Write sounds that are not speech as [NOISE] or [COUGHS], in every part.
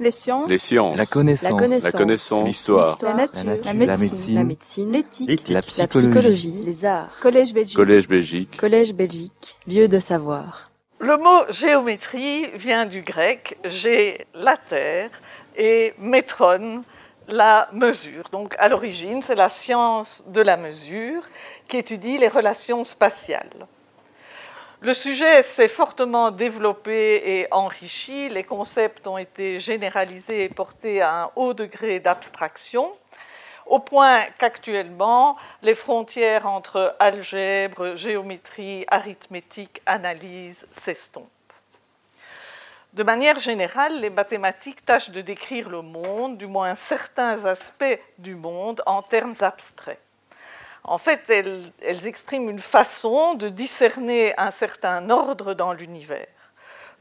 Les sciences. Les sciences. La connaissance. La connaissance. La. L'histoire. La nature. La nature. La La médecine. La. L'éthique. La La psychologie. psychologie. Les arts. Collège Belgique. Collège Belgique. Collège Belgique. Lieu de savoir. Le mot géométrie vient du grec gé, la terre, et métron, la mesure. Donc à l'origine, c'est la science de la mesure qui étudie les relations spatiales. Le sujet s'est fortement développé et enrichi, les concepts ont été généralisés et portés à un haut degré d'abstraction, au point qu'actuellement, les frontières entre algèbre, géométrie, arithmétique, analyse s'estompent. De manière générale, les mathématiques tâchent de décrire le monde, du moins certains aspects du monde, en termes abstraits. En fait, elles, expriment une façon de discerner un certain ordre dans l'univers.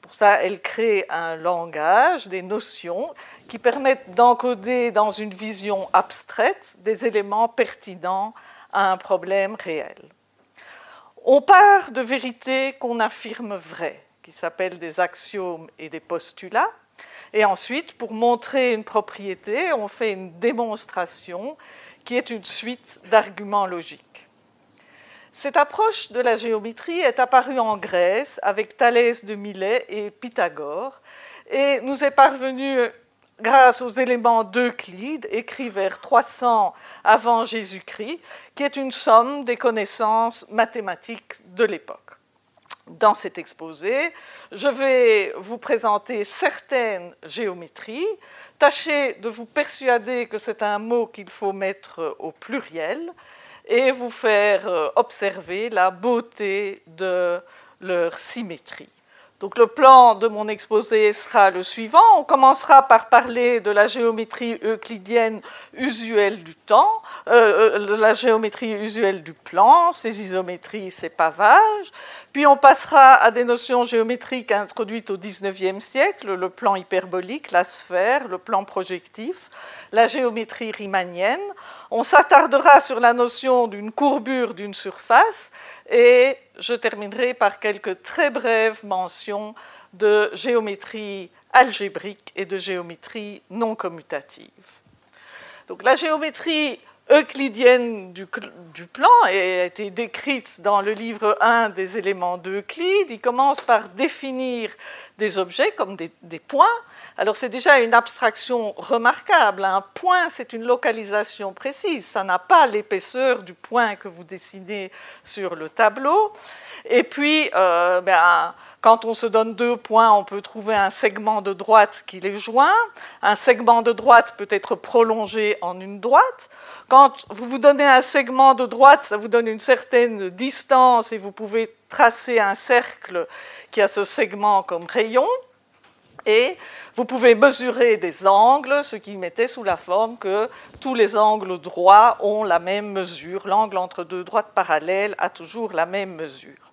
Pour ça, elles créent un langage, des notions qui permettent d'encoder dans une vision abstraite des éléments pertinents à un problème réel. On part de vérités qu'on affirme vraies, qui s'appellent des axiomes et des postulats, et ensuite, pour montrer une propriété, on fait une démonstration qui est une suite d'arguments logiques. Cette approche de la géométrie est apparue en Grèce avec Thalès de Milet et Pythagore et nous est parvenue grâce aux éléments d'Euclide, écrits vers 300 avant Jésus-Christ, qui est une somme des connaissances mathématiques de l'époque. Dans cet exposé, je vais vous présenter certaines géométries, tâcher de vous persuader que c'est un mot qu'il faut mettre au pluriel et vous faire observer la beauté de leur symétrie. Donc le plan de mon exposé sera le suivant. On commencera par parler de la géométrie euclidienne usuelle du temps, euh, de la géométrie usuelle du plan, ses isométries, ses pavages. Puis on passera à des notions géométriques introduites au XIXe siècle, le plan hyperbolique, la sphère, le plan projectif, la géométrie riemannienne. On s'attardera sur la notion d'une courbure d'une surface et je terminerai par quelques très brèves mentions de géométrie algébrique et de géométrie non commutative. Donc la géométrie euclidienne du, plan a été décrite dans le livre 1 des éléments d'Euclide. Il commence par définir des objets comme des, points. Alors c'est déjà une abstraction remarquable. Un point, c'est une localisation précise. Ça n'a pas l'épaisseur du point que vous dessinez sur le tableau. Et puis, euh, ben, quand on se donne deux points, on peut trouver un segment de droite qui les joint. Un segment de droite peut être prolongé en une droite. Quand vous vous donnez un segment de droite, ça vous donne une certaine distance et vous pouvez tracer un cercle qui a ce segment comme rayon. Et vous pouvez mesurer des angles, ce qui mettait sous la forme que tous les angles droits ont la même mesure. L'angle entre deux droites parallèles a toujours la même mesure.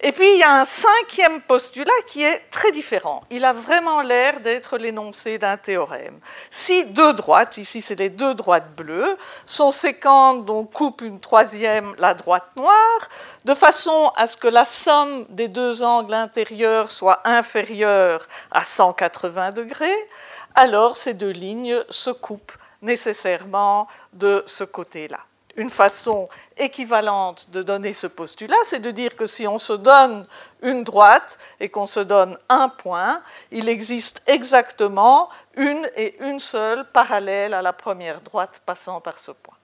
Et puis il y a un cinquième postulat qui est très différent. Il a vraiment l'air d'être l'énoncé d'un théorème. Si deux droites, ici c'est les deux droites bleues, sont séquentes dont coupe une troisième la droite noire, de façon à ce que la somme des deux angles intérieurs soit inférieure à 180 degrés, alors ces deux lignes se coupent nécessairement de ce côté-là. Une façon équivalente de donner ce postulat, c'est de dire que si on se donne une droite et qu'on se donne un point, il existe exactement une et une seule parallèle à la première droite passant par ce point.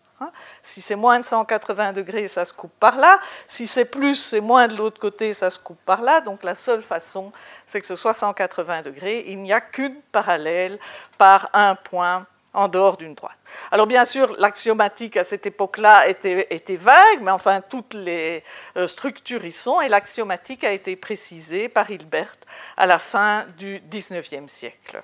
Si c'est moins de 180 degrés, ça se coupe par là. Si c'est plus, c'est moins de l'autre côté, ça se coupe par là. Donc la seule façon, c'est que ce soit 180 degrés. Il n'y a qu'une parallèle par un point en dehors d'une droite. Alors bien sûr, l'axiomatique à cette époque-là était, vague, mais enfin toutes les structures y sont, et l'axiomatique a été précisée par Hilbert à la fin du XIXe siècle.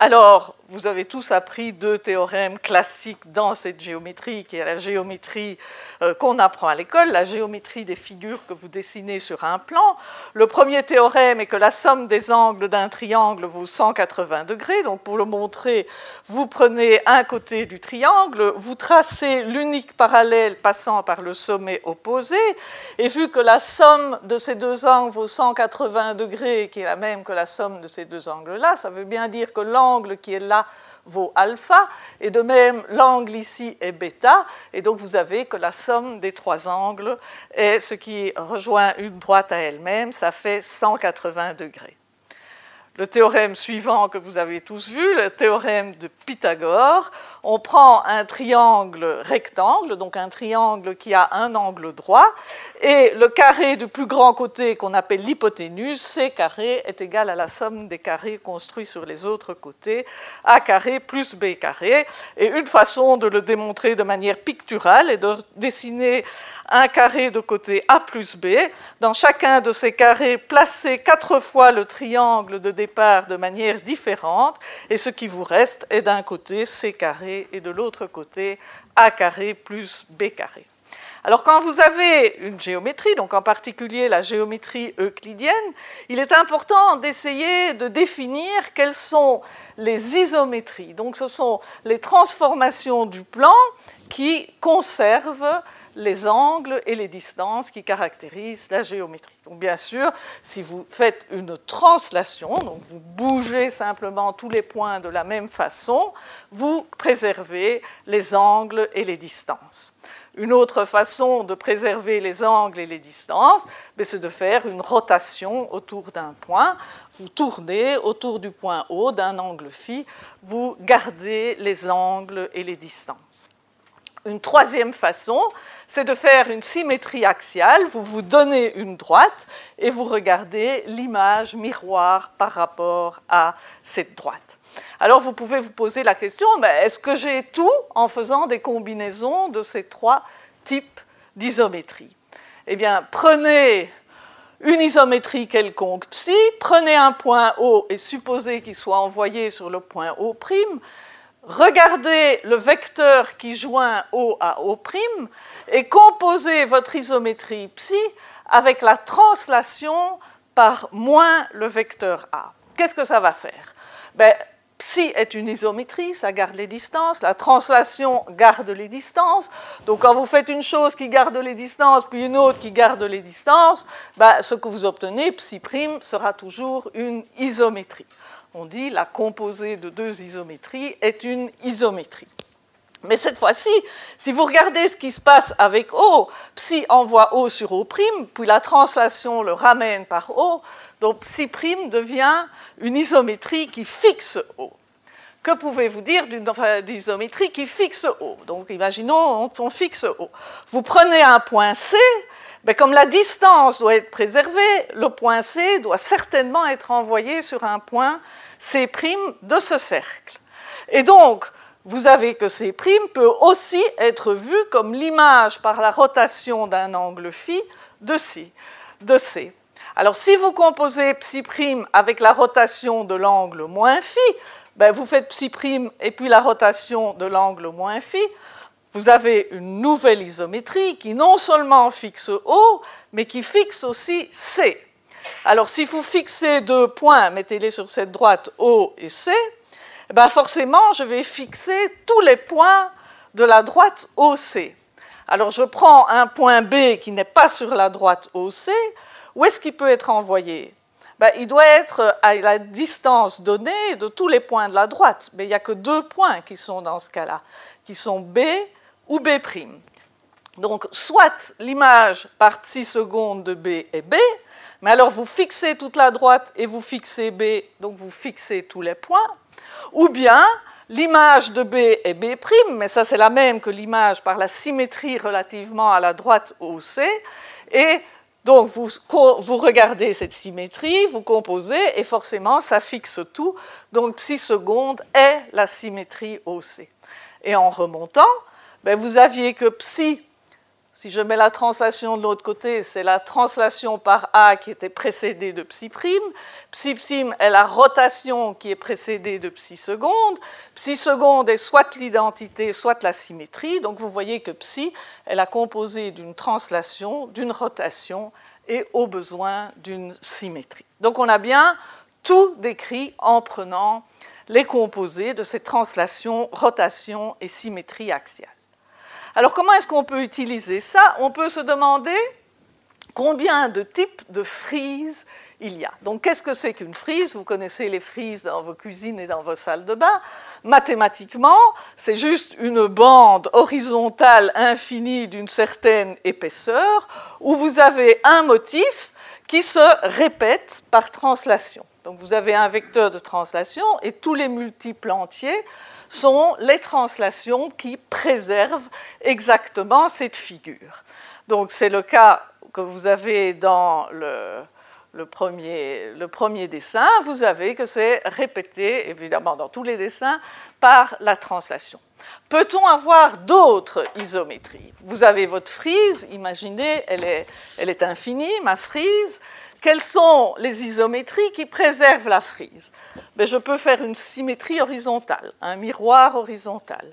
Alors, vous avez tous appris deux théorèmes classiques dans cette géométrie, qui est la géométrie euh, qu'on apprend à l'école, la géométrie des figures que vous dessinez sur un plan. Le premier théorème est que la somme des angles d'un triangle vaut 180 degrés. Donc, pour le montrer, vous prenez un côté du triangle, vous tracez l'unique parallèle passant par le sommet opposé, et vu que la somme de ces deux angles vaut 180 degrés, qui est la même que la somme de ces deux angles-là, ça veut bien dire que l'angle qui est là vaut alpha, et de même l'angle ici est bêta, et donc vous avez que la somme des trois angles est ce qui rejoint une droite à elle-même, ça fait 180 degrés. Le théorème suivant que vous avez tous vu, le théorème de Pythagore, on prend un triangle rectangle, donc un triangle qui a un angle droit, et le carré du plus grand côté qu'on appelle l'hypoténuse, C carré, est égal à la somme des carrés construits sur les autres côtés, A carré plus B carré. Et une façon de le démontrer de manière picturale est de dessiner un carré de côté A plus B. Dans chacun de ces carrés, placez quatre fois le triangle de départ de manière différente, et ce qui vous reste est d'un côté C carré et de l'autre côté A carré plus B carré. Alors quand vous avez une géométrie, donc en particulier la géométrie euclidienne, il est important d'essayer de définir quelles sont les isométries. Donc ce sont les transformations du plan qui conservent les angles et les distances qui caractérisent la géométrie. Donc bien sûr, si vous faites une translation, donc vous bougez simplement tous les points de la même façon, vous préservez les angles et les distances. Une autre façon de préserver les angles et les distances, ben, c'est de faire une rotation autour d'un point. Vous tournez autour du point O d'un angle phi, vous gardez les angles et les distances. Une troisième façon, c'est de faire une symétrie axiale. Vous vous donnez une droite et vous regardez l'image miroir par rapport à cette droite. Alors vous pouvez vous poser la question, est-ce que j'ai tout en faisant des combinaisons de ces trois types d'isométrie? Eh bien, prenez une isométrie quelconque psi, prenez un point O et supposez qu'il soit envoyé sur le point O', regardez le vecteur qui joint O à O' et composez votre isométrie psi avec la translation par moins le vecteur A. Qu'est-ce que ça va faire? Ben, Psi est une isométrie, ça garde les distances, la translation garde les distances. Donc quand vous faites une chose qui garde les distances, puis une autre qui garde les distances, ben, ce que vous obtenez, psi sera toujours une isométrie on dit la composée de deux isométries est une isométrie. Mais cette fois-ci, si vous regardez ce qui se passe avec O, psi envoie O sur O', puis la translation le ramène par O, donc psi' devient une isométrie qui fixe O. Que pouvez-vous dire d'une isométrie qui fixe O? Donc imaginons, on fixe O. Vous prenez un point C, mais comme la distance doit être préservée, le point C doit certainement être envoyé sur un point C' de ce cercle. Et donc, vous avez que C' peut aussi être vu comme l'image par la rotation d'un angle phi de C. De C. Alors, si vous composez psi' avec la rotation de l'angle moins phi, ben, vous faites psi' et puis la rotation de l'angle moins phi, vous avez une nouvelle isométrie qui non seulement fixe O, mais qui fixe aussi C. Alors, si vous fixez deux points, mettez-les sur cette droite O et C, eh ben forcément, je vais fixer tous les points de la droite OC. Alors, je prends un point B qui n'est pas sur la droite OC. Où est-ce qu'il peut être envoyé? Ben, Il doit être à la distance donnée de tous les points de la droite. Mais il n'y a que deux points qui sont dans ce cas-là, qui sont B ou B'. Donc, soit l'image par psi seconde de B est B, mais alors vous fixez toute la droite et vous fixez B, donc vous fixez tous les points. Ou bien l'image de B est B', mais ça c'est la même que l'image par la symétrie relativement à la droite OC. Et donc vous, regardez cette symétrie, vous composez, et forcément ça fixe tout. Donc psi seconde est la symétrie OC. Et en remontant, ben, vous aviez que psi Si je mets la translation de l'autre côté, c'est la translation par A qui était précédée de psi prime. Psi prime est la rotation qui est précédée de psi seconde. Psi seconde est soit l'identité, soit la symétrie. Donc vous voyez que psi est la composée d'une translation, d'une rotation et au besoin d'une symétrie. Donc on a bien tout décrit en prenant les composés de ces translations, rotation et symétrie axiale. Alors comment est-ce qu'on peut utiliser ça? On peut se demander combien de types de frises il y a. Donc qu'est-ce que c'est qu'une frise? Vous connaissez les frises dans vos cuisines et dans vos salles de bain. Mathématiquement, c'est juste une bande horizontale infinie d'une certaine épaisseur où vous avez un motif qui se répète par translation. Donc vous avez un vecteur de translation et tous les multiples entiers sont les translations qui préservent exactement cette figure. Donc c'est le cas que vous avez dans le, premier, le premier dessin, vous avez que c'est répété, évidemment dans tous les dessins, par la translation. Peut-on avoir d'autres isométries? Vous avez votre frise, imaginez, elle est, elle est infinie, ma frise, quelles sont les isométries qui préservent la frise? Ben, Je peux faire une symétrie horizontale, un miroir horizontal.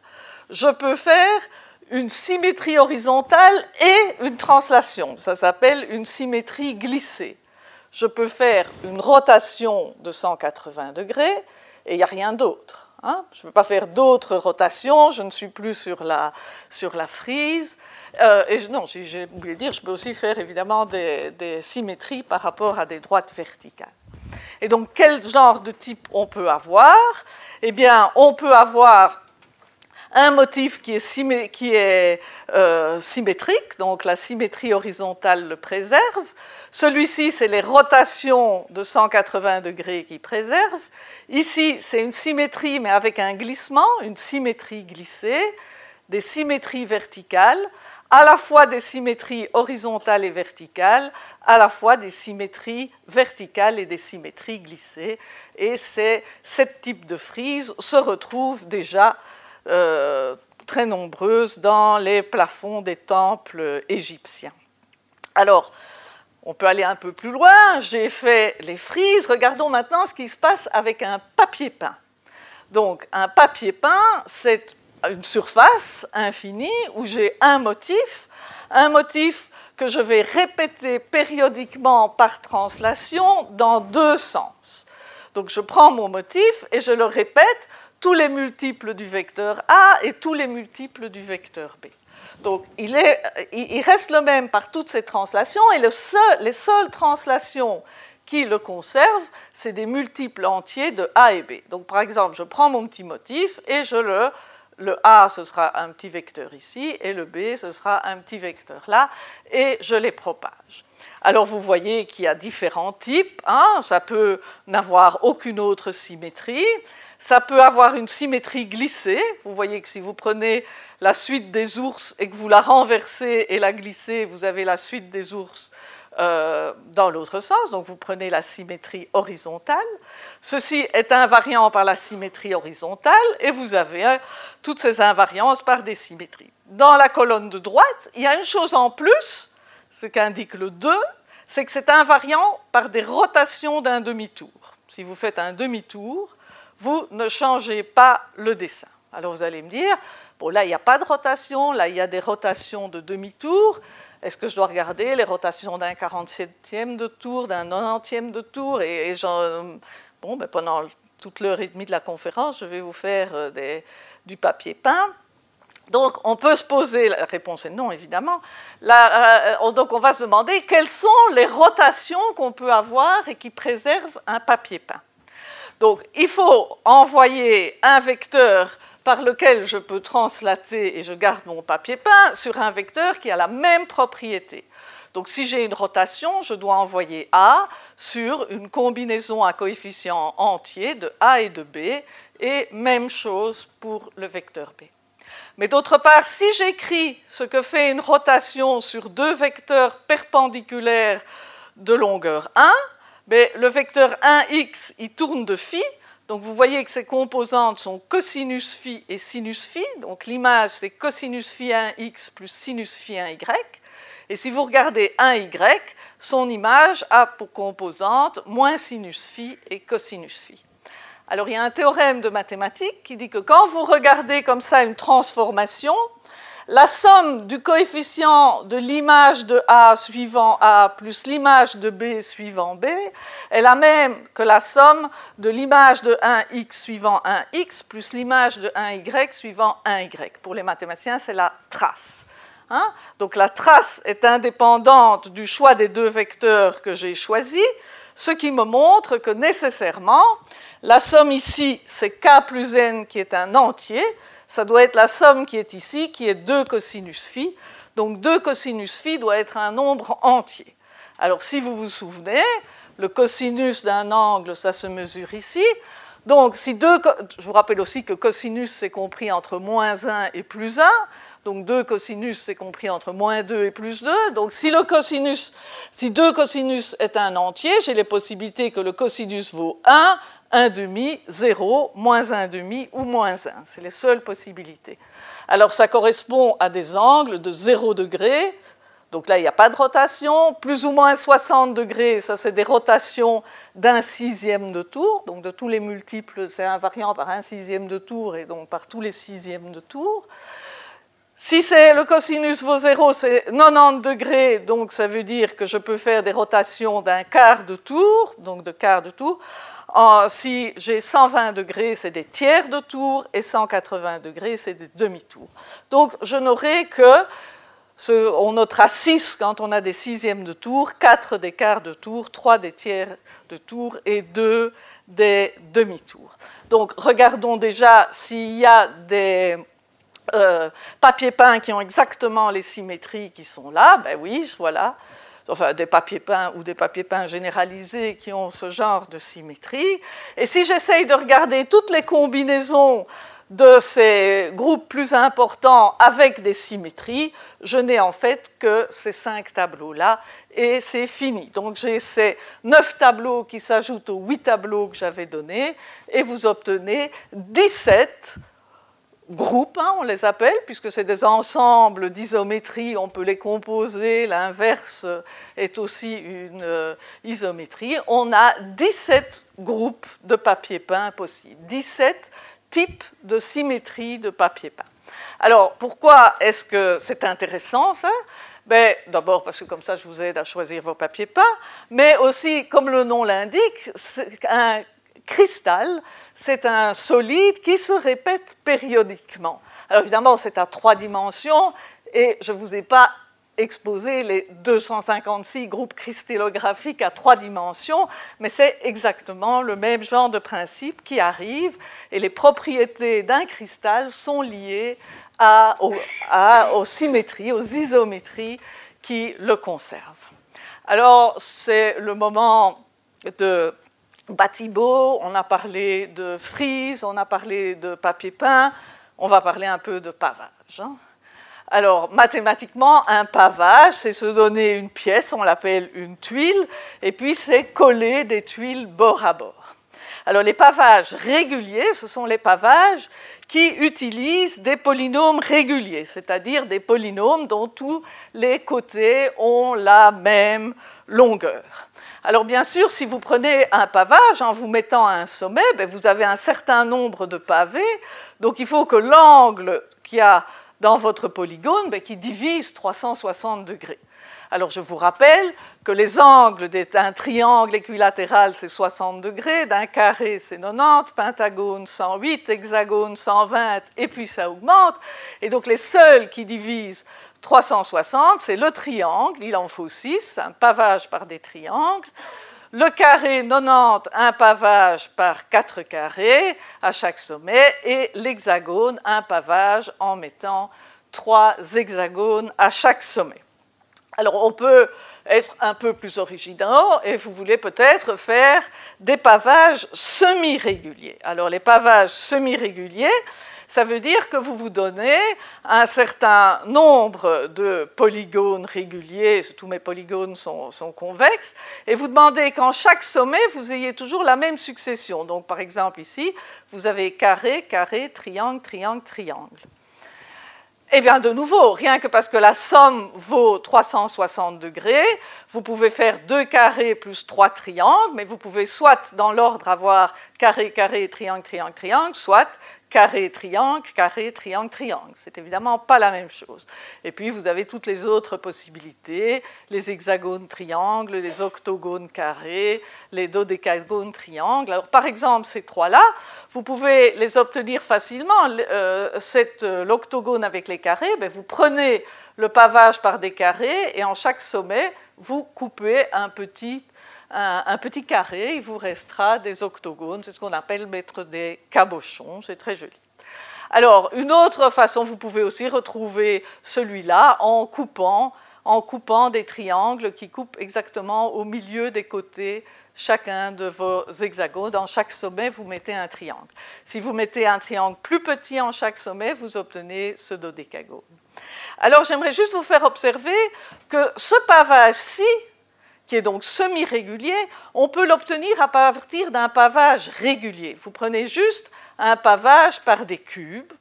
Je peux faire une symétrie horizontale et une translation. Ça s'appelle une symétrie glissée. Je peux faire une rotation de 180 degrés et il n'y a rien d'autre. Hein. je ne peux pas faire d'autres rotations, je ne suis plus sur la, sur la frise. Euh, et non, j'ai oublié de dire, je peux aussi faire évidemment des, symétries par rapport à des droites verticales. Et donc, quel genre de type on peut avoir? Eh bien, on peut avoir un motif qui est, euh, symétrique, donc la symétrie horizontale le préserve. Celui-ci, c'est les rotations de 180 degrés qui préservent. Ici, c'est une symétrie, mais avec un glissement, une symétrie glissée, des symétries verticales à la fois des symétries horizontales et verticales, à la fois des symétries verticales et des symétries glissées. Et ces sept types de frises se retrouvent déjà euh, très nombreuses dans les plafonds des temples égyptiens. Alors, on peut aller un peu plus loin. J'ai fait les frises. Regardons maintenant ce qui se passe avec un papier peint. Donc, un papier peint, c'est une surface infinie où j'ai un motif, un motif que je vais répéter périodiquement par translation dans deux sens. Donc je prends mon motif et je le répète tous les multiples du vecteur A et tous les multiples du vecteur B. Donc il, reste le même par toutes ces translations et les seules translations qui le conservent, c'est des multiples entiers de A et B. Donc par exemple, je prends mon petit motif et je le le A, ce sera un petit vecteur ici, et le B, ce sera un petit vecteur là, et je les propage. Alors vous voyez qu'il y a différents types. Hein. ça peut n'avoir aucune autre symétrie. Ça peut avoir une symétrie glissée. Vous voyez que si vous prenez la suite des ours et que vous la renversez et la glissez, vous avez la suite des ours euh, dans l'autre sens, donc vous prenez la symétrie horizontale. Ceci est invariant par la symétrie horizontale et vous avez hein, toutes ces invariances par des symétries. Dans la colonne de droite, il y a une chose en plus, ce qu'indique le 2, c'est que c'est invariant par des rotations d'un demi-tour. Si vous faites un demi-tour, vous ne changez pas le dessin. Alors vous allez me dire, bon là il n'y a pas de rotation, là il y a des rotations de demi-tour, est-ce que je dois regarder les rotations d'un 47e de tour, d'un 90e de tour et, bon, ben pendant toute l'heure et demie de la conférence, je vais vous faire euh, du papier peint. Donc, on peut se poser, la réponse est non, évidemment. Euh, donc, on va se demander quelles sont les rotations qu'on peut avoir et qui préservent un papier peint. Donc, il faut envoyer un vecteur par lequel je peux translater et je garde mon papier peint sur un vecteur qui a la même propriété. Donc si j'ai une rotation, je dois envoyer A sur une combinaison à coefficients entiers de A et de B, et même chose pour le vecteur B. Mais d'autre part, si j'écris ce que fait une rotation sur deux vecteurs perpendiculaires de longueur 1, ben, le vecteur 1x, il tourne de phi, Donc vous voyez que ces composantes sont cosinus phi et sinus phi. Donc l'image, c'est cosinus phi 1x plus sinus phi 1y. Et si vous regardez 1y, son image a pour composante moins sinus phi et cosinus phi. Alors il y a un théorème de mathématiques qui dit que quand vous regardez comme ça une transformation, la somme du coefficient de l'image de A suivant A plus l'image de B suivant B est la même que la somme de l'image de 1x suivant 1x plus l'image de 1y suivant 1y. Pour les mathématiciens, c'est la trace. Hein? Donc la trace est indépendante du choix des deux vecteurs que j'ai choisis, ce qui me montre que nécessairement, la somme ici, c'est k plus n qui est un entier, ça doit être la somme qui est ici, qui est 2 cosinus phi. Donc 2 cosinus phi doit être un nombre entier. Alors si vous vous souvenez, le cosinus d'un angle, ça se mesure ici. Donc si 2, je vous rappelle aussi que cosinus c'est compris entre moins 1 et plus 1. Donc 2 cosinus, c'est compris entre moins 2 et plus 2. Donc si le cosinus, si 2 cosinus est un entier, j'ai les possibilités que le cosinus vaut 1, 1 demi, 0, moins 1 demi ou moins 1. C'est les seules possibilités. Alors ça correspond à des angles de 0 degré. Donc là, il n'y a pas de rotation. Plus ou moins 60 degrés, ça c'est des rotations d'un sixième de tour. Donc de tous les multiples, c'est invariant par un sixième de tour et donc par tous les sixièmes de tour. Si c'est le cosinus vaut 0, c'est 90 degrés, donc ça veut dire que je peux faire des rotations d'un quart de tour, donc de quart de tour. si j'ai 120 degrés, c'est des tiers de tour, et 180 degrés, c'est des demi-tours. Donc je n'aurai que, on notera 6 quand on a des sixièmes de tour, 4 des quarts de tour, 3 des tiers de tour et 2 des demi-tours. Donc regardons déjà s'il y a des euh, papiers peints qui ont exactement les symétries qui sont là, ben oui, voilà. Enfin, des papiers peints ou des papiers peints généralisés qui ont ce genre de symétrie. Et si j'essaye de regarder toutes les combinaisons de ces groupes plus importants avec des symétries, je n'ai en fait que ces cinq tableaux-là et c'est fini. Donc j'ai ces neuf tableaux qui s'ajoutent aux huit tableaux que j'avais donnés et vous obtenez 17 groupes, hein, on les appelle, puisque c'est des ensembles d'isométrie, on peut les composer, l'inverse est aussi une euh, isométrie. On a 17 groupes de papier peint possibles, 17 types de symétrie de papier peint. Alors, pourquoi est-ce que c'est intéressant ça? Ben, D'abord parce que comme ça, je vous aide à choisir vos papiers peints, mais aussi, comme le nom l'indique, un cristal c'est un solide qui se répète périodiquement. Alors évidemment, c'est à trois dimensions et je ne vous ai pas exposé les 256 groupes cristallographiques à trois dimensions, mais c'est exactement le même genre de principe qui arrive et les propriétés d'un cristal sont liées aux symétries, aux isométries qui le conservent. Alors c'est le moment de Batibo, on a parlé de frise, on a parlé de papier peint, on va parler un peu de pavage. Hein. Alors, mathématiquement, un pavage, c'est se donner une pièce, on l'appelle une tuile, et puis c'est coller des tuiles bord à bord. Alors, les pavages réguliers, ce sont les pavages qui utilisent des polynômes réguliers, c'est-à-dire des polynômes dont tous les côtés ont la même longueur. Alors bien sûr, si vous prenez un pavage en vous mettant à un sommet, ben, vous avez un certain nombre de pavés, donc il faut que l'angle qu'il y a dans votre polygone, ben, qui divise 360 degrés. Alors je vous rappelle que les angles d'un triangle équilatéral, c'est 60 degrés, d'un carré, c'est 90, pentagone 108, hexagone 120, et puis ça augmente. Et donc les seuls qui divisent 360, c'est le triangle, il en faut 6, un pavage par des triangles. Le carré 90, un pavage par 4 carrés à chaque sommet. Et l'hexagone, un pavage en mettant 3 hexagones à chaque sommet. Alors on peut être un peu plus originaux et vous voulez peut-être faire des pavages semi-réguliers. Alors les pavages semi-réguliers, Ça veut dire que vous vous donnez un certain nombre de polygones réguliers, tous mes polygones sont, convexes, et vous demandez qu'en chaque sommet, vous ayez toujours la même succession. Donc par exemple ici, vous avez carré, carré, triangle, triangle, triangle. Eh bien, de nouveau, rien que parce que la somme vaut 360 degrés, vous pouvez faire deux carrés plus trois triangles, mais vous pouvez soit dans l'ordre avoir carré, carré, triangle, triangle, triangle, soit carré, triangle, carré, triangle, triangle. C'est évidemment pas la même chose. Et puis vous avez toutes les autres possibilités, les hexagones triangles, les octogones carrés, les dodécagones triangles. Alors par exemple, ces trois-là, vous pouvez les obtenir facilement. Euh, euh, l'octogone avec les carrés, ben, vous prenez le pavage par des carrés et en chaque sommet, vous coupez un petit un, petit carré, il vous restera des octogones, c'est ce qu'on appelle mettre des cabochons, c'est très joli. Alors, une autre façon, vous pouvez aussi retrouver celui-là en coupant, en coupant des triangles qui coupent exactement au milieu des côtés chacun de vos hexagones. Dans chaque sommet, vous mettez un triangle. Si vous mettez un triangle plus petit en chaque sommet, vous obtenez ce dodécagone. Alors, j'aimerais juste vous faire observer que ce pavage-ci, qui est donc semi-régulier, on peut l'obtenir à partir d'un pavage régulier. Vous prenez juste un pavage par des cubes.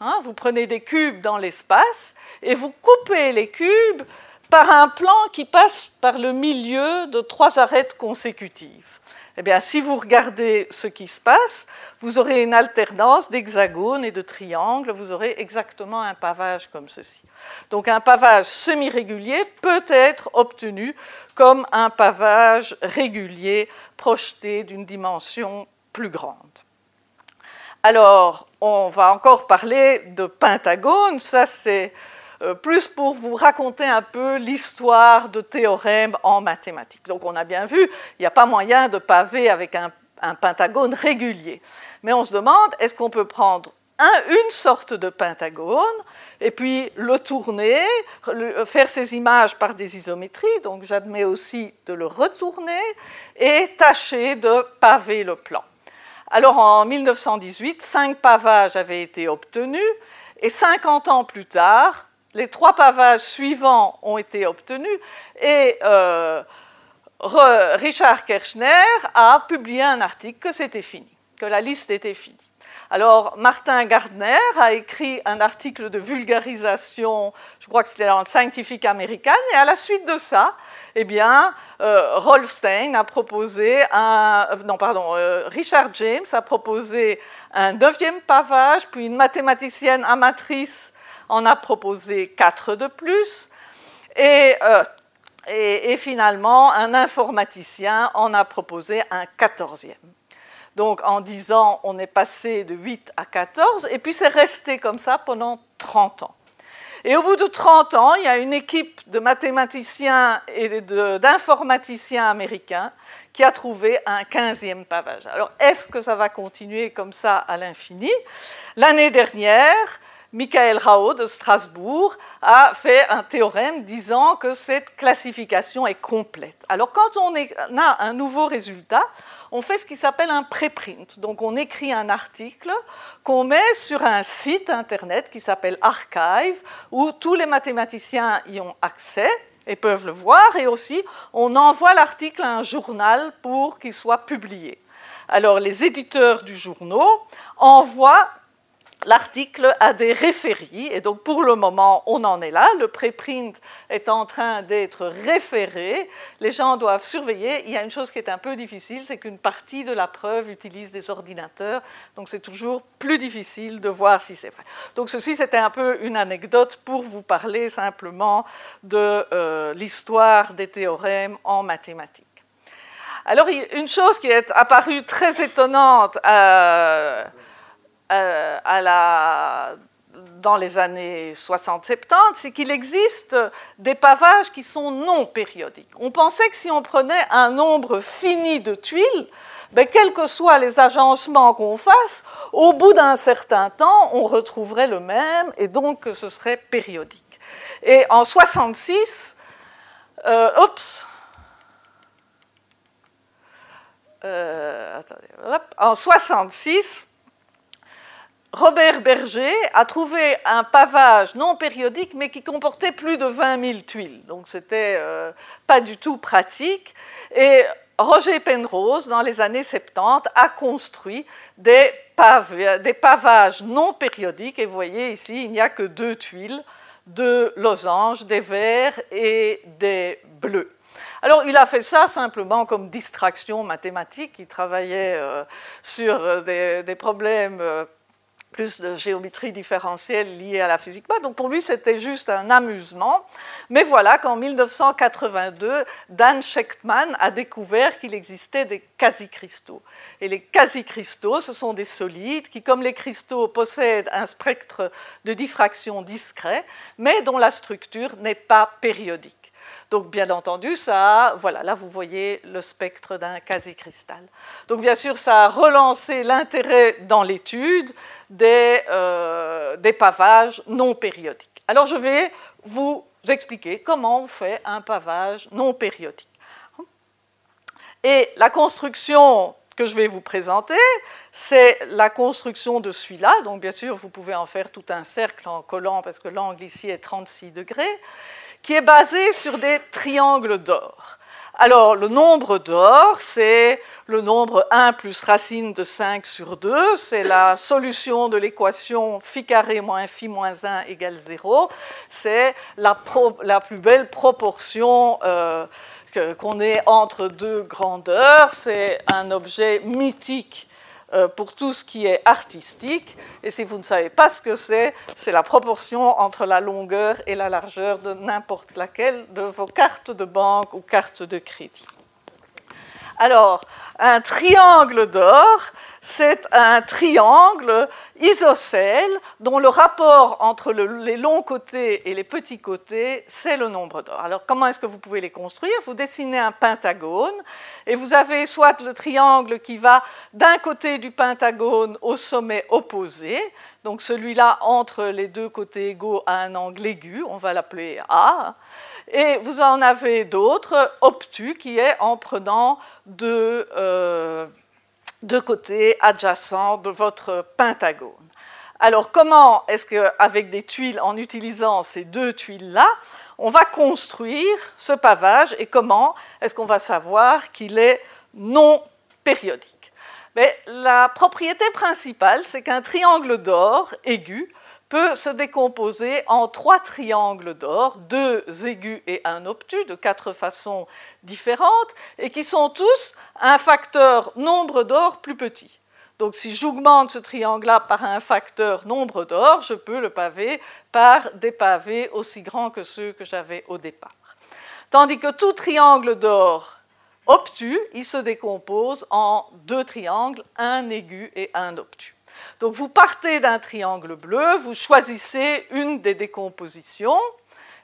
Hein, vous prenez des cubes dans l'espace et vous coupez les cubes par un plan qui passe par le milieu de trois arêtes consécutives. Eh bien, si vous regardez ce qui se passe, vous aurez une alternance d'hexagones et de triangles, vous aurez exactement un pavage comme ceci. Donc un pavage semi-régulier peut être obtenu comme un pavage régulier projeté d'une dimension plus grande. Alors, on va encore parler de pentagone, ça c'est euh, plus pour vous raconter un peu l'histoire de théorèmes en mathématiques. Donc on a bien vu, il n'y a pas moyen de paver avec un, pentagone régulier. Mais on se demande, est-ce qu'on peut prendre une sorte de pentagone et puis le tourner, faire ces images par des isométries, donc j'admets aussi de le retourner et tâcher de paver le plan. Alors en 1918, cinq pavages avaient été obtenus et 50 ans plus tard, les trois pavages suivants ont été obtenus et euh, Richard Kirchner a publié un article que c'était fini, que la liste était finie. Alors, Martin Gardner a écrit un article de vulgarisation, je crois que c'était dans le Scientific American, et à la suite de ça, eh bien, euh, Rolf Stein a proposé un. Euh, non, pardon, Richard James a proposé un neuvième pavage, puis une mathématicienne amatrice en a proposé quatre de plus, euh, et, finalement, un informaticien en a proposé un quatorzième. Donc en 10 ans, on est passé de 8 à 14, et puis c'est resté comme ça pendant 30 ans. Et au bout de 30 ans, il y a une équipe de mathématiciens et d'informaticiens américains qui a trouvé un 15e pavage. Alors, est-ce que ça va continuer comme ça à l'infini? L'année dernière, Michael Rao de Strasbourg a fait un théorème disant que cette classification est complète. Alors quand on a un nouveau résultat, on fait ce qui s'appelle un préprint. Donc on écrit un article qu'on met sur un site internet qui s'appelle Archive, où tous les mathématiciens y ont accès et peuvent le voir, et aussi on envoie l'article à un journal pour qu'il soit publié. Alors les éditeurs du journal envoient l'article a des référies, et donc pour le moment, on en est là. Le préprint est en train d'être référé. Les gens doivent surveiller. Il y a une chose qui est un peu difficile, c'est qu'une partie de la preuve utilise des ordinateurs, donc c'est toujours plus difficile de voir si c'est vrai. Donc ceci, c'était un peu une anecdote pour vous parler simplement de euh, l'histoire des théorèmes en mathématiques. Alors, une chose qui est apparue très étonnante euh, la, dans les années 60-70, c'est qu'il existe des pavages qui sont non périodiques. On pensait que si on prenait un nombre fini de tuiles, ben, quels que soient les agencements qu'on fasse, au bout d'un certain temps, on retrouverait le même et donc ce serait périodique. Et en 66, euh, oups, euh, attendez, en 66, Robert Berger a trouvé un pavage non périodique, mais qui comportait plus de 20 000 tuiles. Donc, c'était euh, pas du tout pratique. Et Roger Penrose, dans les années 70, a construit des, des pavages non périodiques. Et vous voyez ici, il n'y a que deux tuiles, deux losanges, des verts et des bleus. Alors, il a fait ça simplement comme distraction mathématique. Il travaillait euh, sur euh, des, problèmes euh, plus de géométrie différentielle liés à la physique. Donc, pour lui, c'était juste un amusement. Mais voilà qu'en 1982, Dan Schechtman a découvert qu'il existait des quasi-cristaux. Et les quasi-cristaux, ce sont des solides qui, comme les cristaux, possèdent un spectre de diffraction discret, mais dont la structure n'est pas périodique. Donc, bien entendu, ça voilà, là vous voyez le spectre d'un quasi-cristal. Donc, bien sûr, ça a relancé l'intérêt dans l'étude des, euh, des pavages non périodiques. Alors, je vais vous expliquer comment on fait un pavage non périodique. Et la construction que je vais vous présenter, c'est la construction de celui-là. Donc, bien sûr, vous pouvez en faire tout un cercle en collant parce que l'angle ici est 36 degrés qui est basé sur des triangles d'or. Alors, le nombre d'or, c'est le nombre 1 plus racine de 5 sur 2, c'est la solution de l'équation phi carré moins phi moins 1 égale 0, c'est la, plus belle proportion euh, qu'on ait entre deux grandeurs, c'est un objet mythique pour tout ce qui est artistique. Et si vous ne savez pas ce que c'est, c'est la proportion entre la longueur et la largeur de n'importe laquelle de vos cartes de banque ou cartes de crédit. Alors, un triangle d'or, c'est un triangle isocèle dont le rapport entre les longs côtés et les petits côtés, c'est le nombre d'or. Alors comment est-ce que vous pouvez les construire? Vous dessinez un pentagone et vous avez soit le triangle qui va d'un côté du pentagone au sommet opposé, donc celui-là entre les deux côtés égaux à un angle aigu, on va l'appeler A, et vous en avez d'autres, obtus, qui est en prenant deux... Euh, de côté adjacent de votre pentagone. Alors comment est-ce qu'avec des tuiles, en utilisant ces deux tuiles-là, on va construire ce pavage et comment est-ce qu'on va savoir qu'il est non périodique? Mais La propriété principale, c'est qu'un triangle d'or aigu peut se décomposer en trois triangles d'or, deux aigus et un obtus, de quatre façons différentes, et qui sont tous un facteur nombre d'or plus petit. Donc si j'augmente ce triangle-là par un facteur nombre d'or, je peux le paver par des pavés aussi grands que ceux que j'avais au départ. Tandis que tout triangle d'or obtus, il se décompose en deux triangles, un aigu et un obtus. Donc vous partez d'un triangle bleu, vous choisissez une des décompositions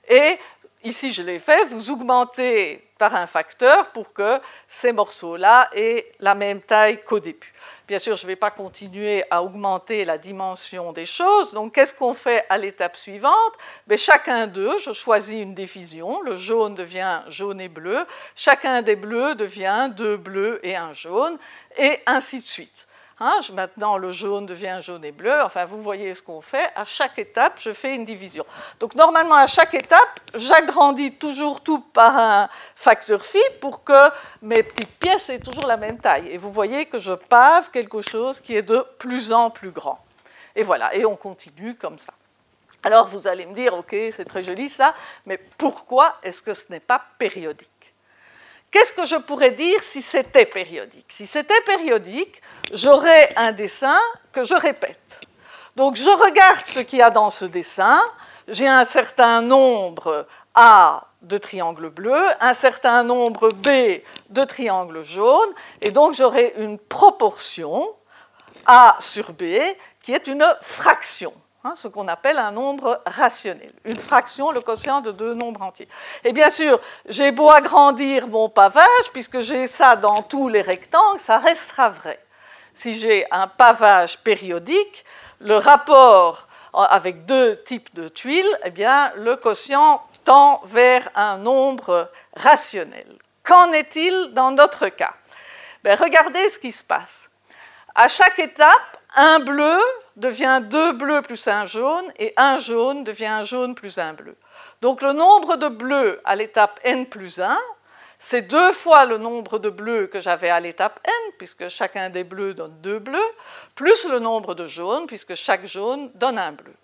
et ici je l'ai fait, vous augmentez par un facteur pour que ces morceaux-là aient la même taille qu'au début. Bien sûr, je ne vais pas continuer à augmenter la dimension des choses. Donc, qu'est-ce qu'on fait à l'étape suivante? Mais ben, Chacun d'eux, je choisis une division. Le jaune devient jaune et bleu. Chacun des bleus devient deux bleus et un jaune, et ainsi de suite. Hein, maintenant, le jaune devient jaune et bleu. Enfin, vous voyez ce qu'on fait. À chaque étape, je fais une division. Donc, normalement, à chaque étape, j'agrandis toujours tout par un facteur phi pour que mes petites pièces aient toujours la même taille. Et vous voyez que je pave quelque chose qui est de plus en plus grand. Et voilà, et on continue comme ça. Alors, vous allez me dire, OK, c'est très joli ça, mais pourquoi est-ce que ce n'est pas périodique? Qu'est-ce que je pourrais dire si c'était périodique? Si c'était périodique, j'aurais un dessin que je répète. Donc je regarde ce qu'il y a dans ce dessin, j'ai un certain nombre A de triangles bleus, un certain nombre B de triangles jaunes, et donc j'aurai une proportion A sur B qui est une fraction. Hein, ce qu'on appelle un nombre rationnel, une fraction, le quotient de deux nombres entiers. Et bien sûr, j'ai beau agrandir mon pavage, puisque j'ai ça dans tous les rectangles, ça restera vrai. Si j'ai un pavage périodique, le rapport avec deux types de tuiles, eh bien, le quotient tend vers un nombre rationnel. Qu'en est-il dans notre cas? Ben, Regardez ce qui se passe. À chaque étape, un bleu devient 2 bleus plus un jaune, et un jaune devient un jaune plus un bleu. Donc le nombre de bleus à l'étape n plus 1, c'est deux fois le nombre de bleus que j'avais à l'étape n, puisque chacun des bleus donne deux bleus, plus le nombre de jaunes, puisque chaque jaune donne un bleu.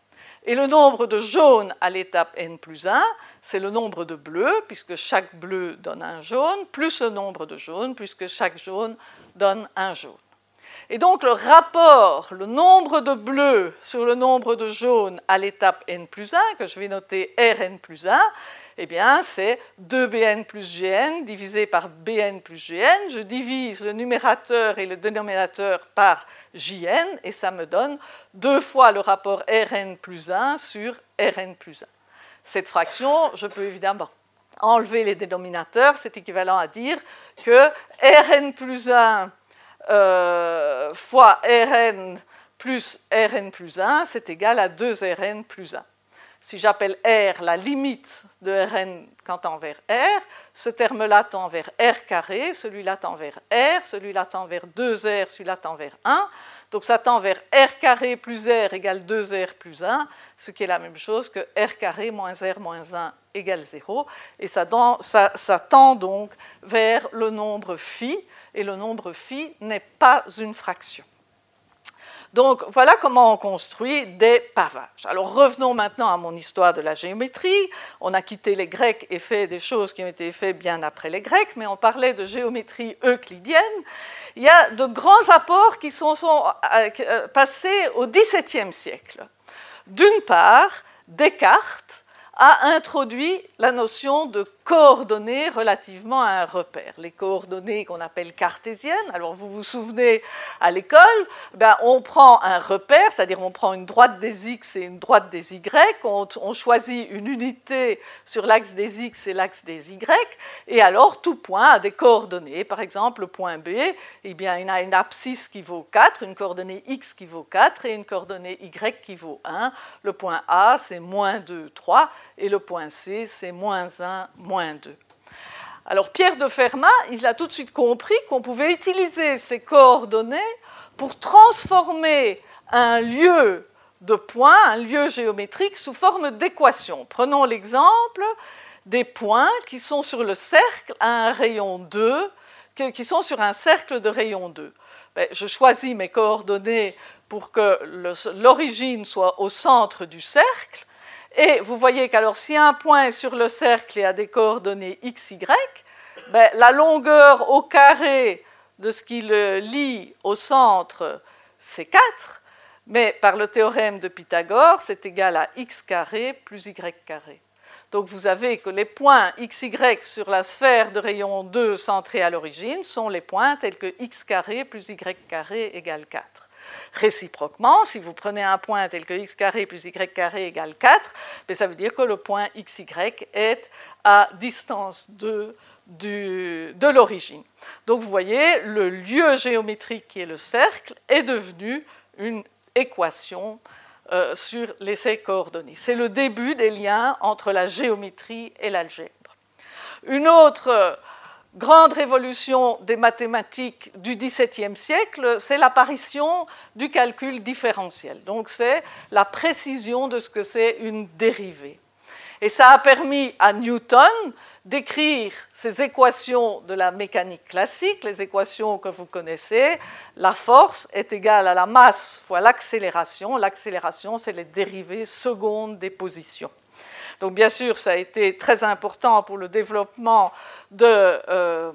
Et le nombre de jaunes à l'étape n plus 1, c'est le nombre de bleus, puisque chaque bleu donne un jaune, plus le nombre de jaunes, puisque chaque jaune donne un jaune. Et donc le rapport, le nombre de bleus sur le nombre de jaunes à l'étape n plus 1, que je vais noter Rn plus 1, eh bien c'est 2bn plus gn divisé par bn plus gn. Je divise le numérateur et le dénominateur par jn et ça me donne deux fois le rapport Rn plus 1 sur Rn plus 1 cette fraction, je peux évidemment enlever les dénominateurs, c'est équivalent à dire que Rn plus 1 euh, fois Rn plus Rn plus 1, c'est égal à 2Rn plus 1. Si j'appelle R la limite de Rn quand tend vers R, ce terme-là tend vers R carré, celui-là tend vers R, celui-là tend vers 2R, celui-là tend vers 1. Donc ça tend vers R carré plus R égale 2R plus 1, ce qui est la même chose que R carré moins R moins 1 égale 0. Et ça, tend donc vers le nombre phi, et le nombre phi n'est pas une fraction. Donc voilà comment on construit des pavages. Alors revenons maintenant à mon histoire de la géométrie. On a quitté les Grecs et fait des choses qui ont été faites bien après les Grecs, mais on parlait de géométrie euclidienne. Il y a de grands apports qui sont, euh, passés au XVIIe siècle. D'une part, Descartes a introduit la notion de coordonnées relativement à un repère. Les coordonnées qu'on appelle cartésiennes, alors vous vous souvenez à l'école, ben on prend un repère, c'est-à-dire on prend une droite des x et une droite des y, on, choisit une unité sur l'axe des x et l'axe des y, et alors tout point a des coordonnées. Par exemple, le point B, eh bien, il a une abscisse qui vaut 4, une coordonnée x qui vaut 4 et une coordonnée y qui vaut 1. Le point A, c'est moins 2, 3, et le point C, c'est moins 1, moins 2. Alors Pierre de Fermat, il a tout de suite compris qu'on pouvait utiliser ces coordonnées pour transformer un lieu de points, un lieu géométrique, sous forme d'équation. Prenons l'exemple des points qui sont sur le cercle à un rayon 2, qui sont sur un cercle de rayon 2. Ben, je choisis mes coordonnées pour que l'origine soit au centre du cercle. Et vous voyez qu'alors si un point est sur le cercle et a des coordonnées x, y, ben, la longueur au carré de ce qui le lie au centre, c'est 4, mais par le théorème de Pythagore, c'est égal à x carré plus y carré. Donc vous avez que les points x, y sur la sphère de rayon 2 centrée à l'origine sont les points tels que x carré plus y carré égale 4. Réciproquement, si vous prenez un point tel que x carré plus y carré égale 4, ben, ça veut dire que le point xy est à distance de, de l'origine. Donc vous voyez, le lieu géométrique qui est le cercle est devenu une équation euh, sur les ces coordonnées. C'est le début des liens entre la géométrie et l'algèbre. Une autre grande révolution des mathématiques du XVIIe siècle, c'est l'apparition du calcul différentiel. Donc c'est la précision de ce que c'est une dérivée. Et ça a permis à Newton d'écrire ces équations de la mécanique classique, les équations que vous connaissez. La force est égale à la masse fois l'accélération. L'accélération, c'est les dérivées secondes des positions. Donc bien sûr, ça a été très important pour le développement euh,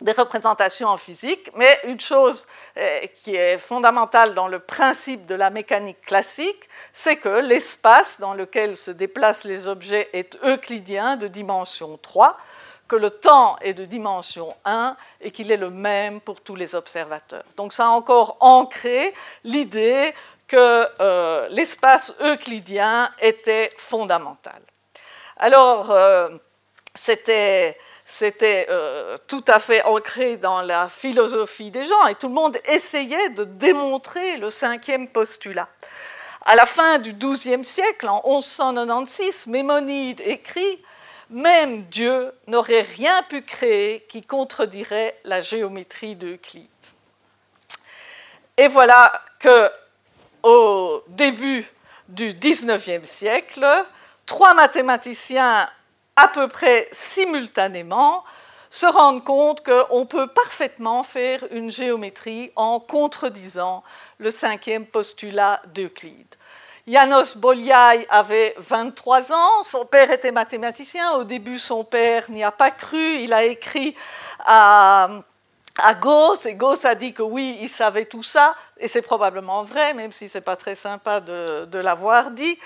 des représentations en physique, mais une chose euh, qui est fondamentale dans le principe de la mécanique classique, c'est que l'espace dans lequel se déplacent les objets est euclidien de dimension 3, que le temps est de dimension 1 et qu'il est le même pour tous les observateurs. Donc ça a encore ancré l'idée que euh, l'espace euclidien était fondamental. Alors, euh, c'était euh, tout à fait ancré dans la philosophie des gens et tout le monde essayait de démontrer le cinquième postulat. À la fin du XIIe siècle, en 1196, Mémonide écrit Même Dieu n'aurait rien pu créer qui contredirait la géométrie d'Euclide. Et voilà que au début du 19e siècle, trois mathématiciens à peu près simultanément se rendent compte qu'on peut parfaitement faire une géométrie en contredisant le cinquième postulat d'Euclide. Janos Bolyai avait 23 ans, son père était mathématicien, au début son père n'y a pas cru, il a écrit à, à Gauss, et Gauss a dit que oui, il savait tout ça, et c'est probablement vrai, même si ce n'est pas très sympa de, l'avoir dit.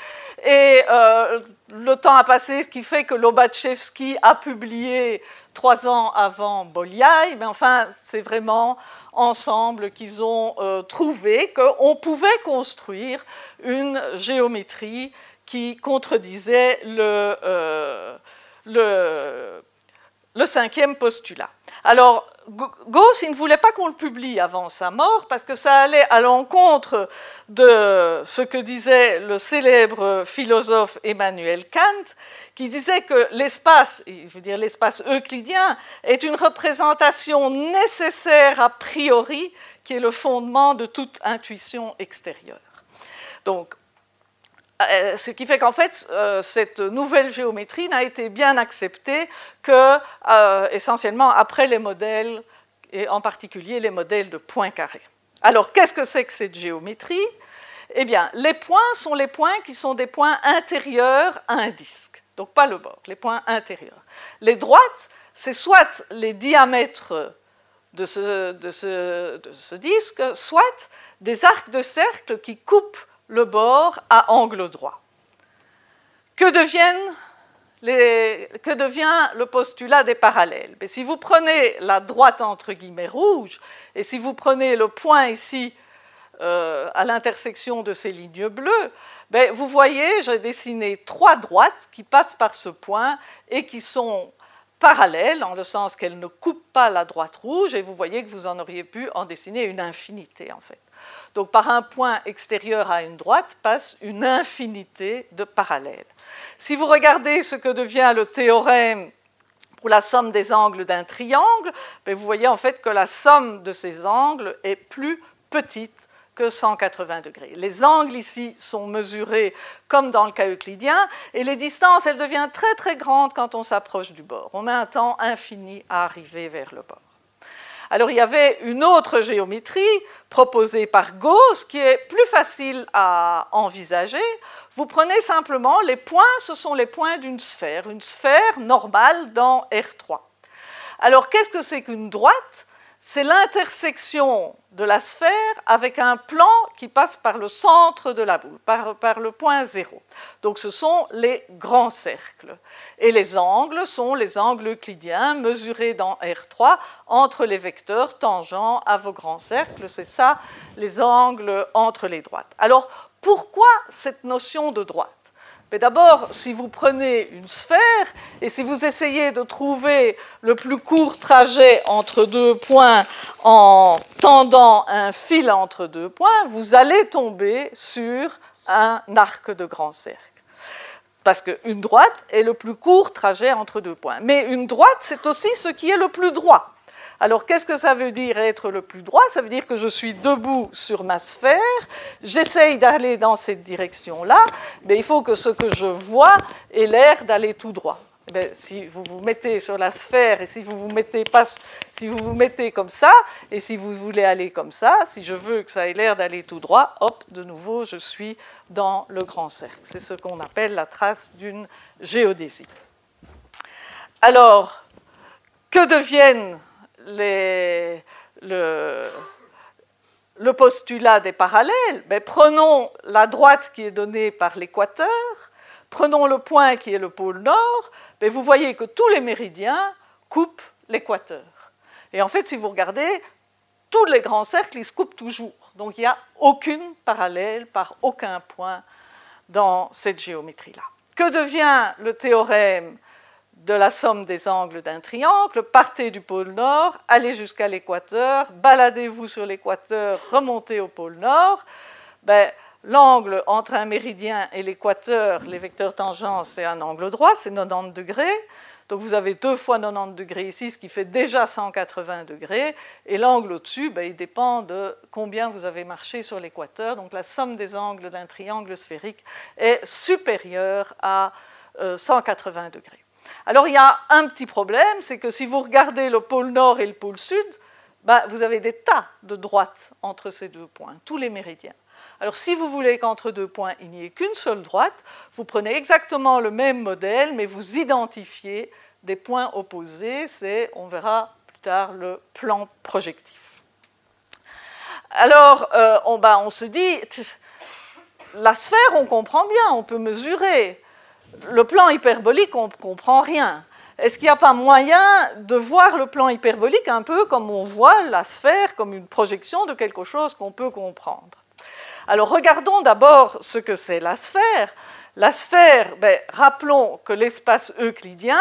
Et euh, le temps a passé, ce qui fait que Lobachevsky a publié trois ans avant Bolyai, mais enfin, c'est vraiment ensemble qu'ils ont euh, trouvé qu'on pouvait construire une géométrie qui contredisait le, euh, le cinquième postulat. Alors, Gauss, il ne voulait pas qu'on le publie avant sa mort parce que ça allait à l'encontre de ce que disait le célèbre philosophe Emmanuel Kant, qui disait que l'espace, je veux dire l'espace euclidien, est une représentation nécessaire a priori qui est le fondement de toute intuition extérieure. Donc, euh, ce qui fait qu'en fait, euh, cette nouvelle géométrie n'a été bien acceptée que euh, essentiellement après les modèles, et en particulier les modèles de points carrés. Alors, qu'est-ce que c'est que cette géométrie? Eh bien, les points sont les points qui sont des points intérieurs à un disque, donc pas le bord, les points intérieurs. Les droites, c'est soit les diamètres de ce, de ce disque, soit des arcs de cercle qui coupent le bord à angle droit. Que, devient le postulat des parallèles? Mais Si vous prenez la droite entre guillemets rouge, et si vous prenez le point ici euh, à l'intersection de ces lignes bleues, ben, vous voyez, j'ai dessiné trois droites qui passent par ce point et qui sont parallèles, en le sens qu'elles ne coupent pas la droite rouge, et vous voyez que vous en auriez pu en dessiner une infinité en fait. Donc par un point extérieur à une droite passe une infinité de parallèles. Si vous regardez ce que devient le théorème pour la somme des angles d'un triangle, ben, vous voyez en fait que la somme de ces angles est plus petite que 180 degrés. Les angles ici sont mesurés comme dans le cas euclidien et les distances, elles deviennent très très grandes quand on s'approche du bord. On met un temps infini à arriver vers le bord. Alors il y avait une autre géométrie proposée par Gauss qui est plus facile à envisager. Vous prenez simplement les points, ce sont les points d'une sphère, une sphère normale dans R3. Alors qu'est-ce que c'est qu'une droite? C'est l'intersection de la sphère avec un plan qui passe par le centre de la boule, par, le point zéro. Donc ce sont les grands cercles. Et les angles sont les angles euclidiens mesurés dans R3 entre les vecteurs tangents à vos grands cercles. C'est ça, les angles entre les droites. Alors pourquoi cette notion de droite? Mais d'abord, si vous prenez une sphère et si vous essayez de trouver le plus court trajet entre deux points en tendant un fil entre deux points, vous allez tomber sur un arc de grand cercle. Parce qu'une droite est le plus court trajet entre deux points. Mais une droite, c'est aussi ce qui est le plus droit. Alors, qu'est-ce que ça veut dire être le plus droit? Ça veut dire que je suis debout sur ma sphère, j'essaye d'aller dans cette direction-là, mais il faut que ce que je vois ait l'air d'aller tout droit. Eh si vous vous mettez sur la sphère et si vous mettez pas, si vous vous mettez comme ça et si vous voulez aller comme ça, si je veux que ça ait l'air d'aller tout droit, hop, de nouveau, je suis dans le grand cercle. C'est ce qu'on appelle la trace d'une géodésie. Alors, que deviennent le, postulat des parallèles, ben, prenons la droite qui est donnée par l'équateur, prenons le point qui est le pôle nord, ben, vous voyez que tous les méridiens coupent l'équateur. Et en fait, si vous regardez, tous les grands cercles, ils se coupent toujours. Donc il n'y a aucune parallèle par aucun point dans cette géométrie-là. Que devient le théorème de la somme des angles d'un triangle, partez du pôle nord, allez jusqu'à l'équateur, baladez-vous sur l'équateur, remontez au pôle nord. Ben, l'angle entre un méridien et l'équateur, les vecteurs tangents, c'est un angle droit, c'est 90 degrés. Donc vous avez 2 fois 90 degrés ici, ce qui fait déjà 180 degrés. Et l'angle au-dessus, ben, il dépend de combien vous avez marché sur l'équateur. Donc la somme des angles d'un triangle sphérique est supérieure à 180 euh, degrés. Alors il y a un petit problème, c'est que si vous regardez le pôle nord et le pôle sud, ben, vous avez des tas de droites entre ces deux points, tous les méridiens. Alors si vous voulez qu'entre deux points, il n'y ait qu'une seule droite, vous prenez exactement le même modèle, mais vous identifiez des points opposés. C'est, on verra plus tard, le plan projectif. Alors, euh, ben, on se dit, la sphère, on comprend bien, on peut mesurer. Le plan hyperbolique, on ne comprend rien. Est-ce qu'il n'y a pas moyen de voir le plan hyperbolique un peu comme on voit la sphère, comme une projection de quelque chose qu'on peut comprendre? Alors regardons d'abord ce que c'est la sphère. La sphère, ben, rappelons que l'espace euclidien,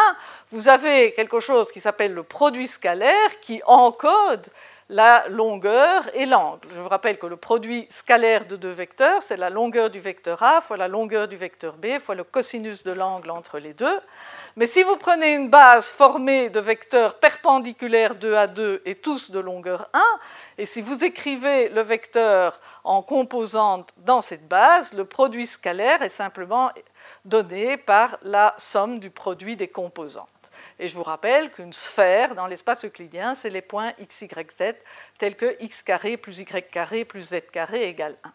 vous avez quelque chose qui s'appelle le produit scalaire qui encode la longueur et l'angle. Je vous rappelle que le produit scalaire de deux vecteurs, c'est la longueur du vecteur A fois la longueur du vecteur B fois le cosinus de l'angle entre les deux. Mais si vous prenez une base formée de vecteurs perpendiculaires 2 à 2 et tous de longueur 1, et si vous écrivez le vecteur en composante dans cette base, le produit scalaire est simplement donné par la somme du produit des composantes. Et je vous rappelle qu'une sphère dans l'espace euclidien, c'est les points x, y, z, tels que x carré plus y carré plus z carré égale 1.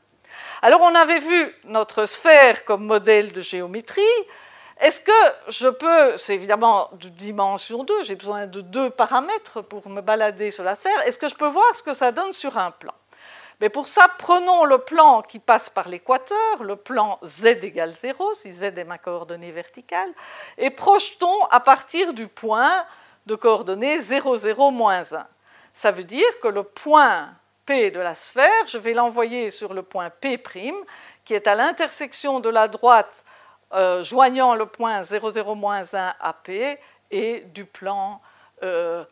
Alors on avait vu notre sphère comme modèle de géométrie. Est-ce que je peux, c'est évidemment de dimension 2, j'ai besoin de deux paramètres pour me balader sur la sphère, est-ce que je peux voir ce que ça donne sur un plan? Mais pour ça, prenons le plan qui passe par l'équateur, le plan z égale 0, si z est ma coordonnée verticale, et projetons à partir du point de coordonnée 0, 0, moins 1. Ça veut dire que le point P de la sphère, je vais l'envoyer sur le point P', qui est à l'intersection de la droite euh, joignant le point 0,0-1 à P et du plan euh,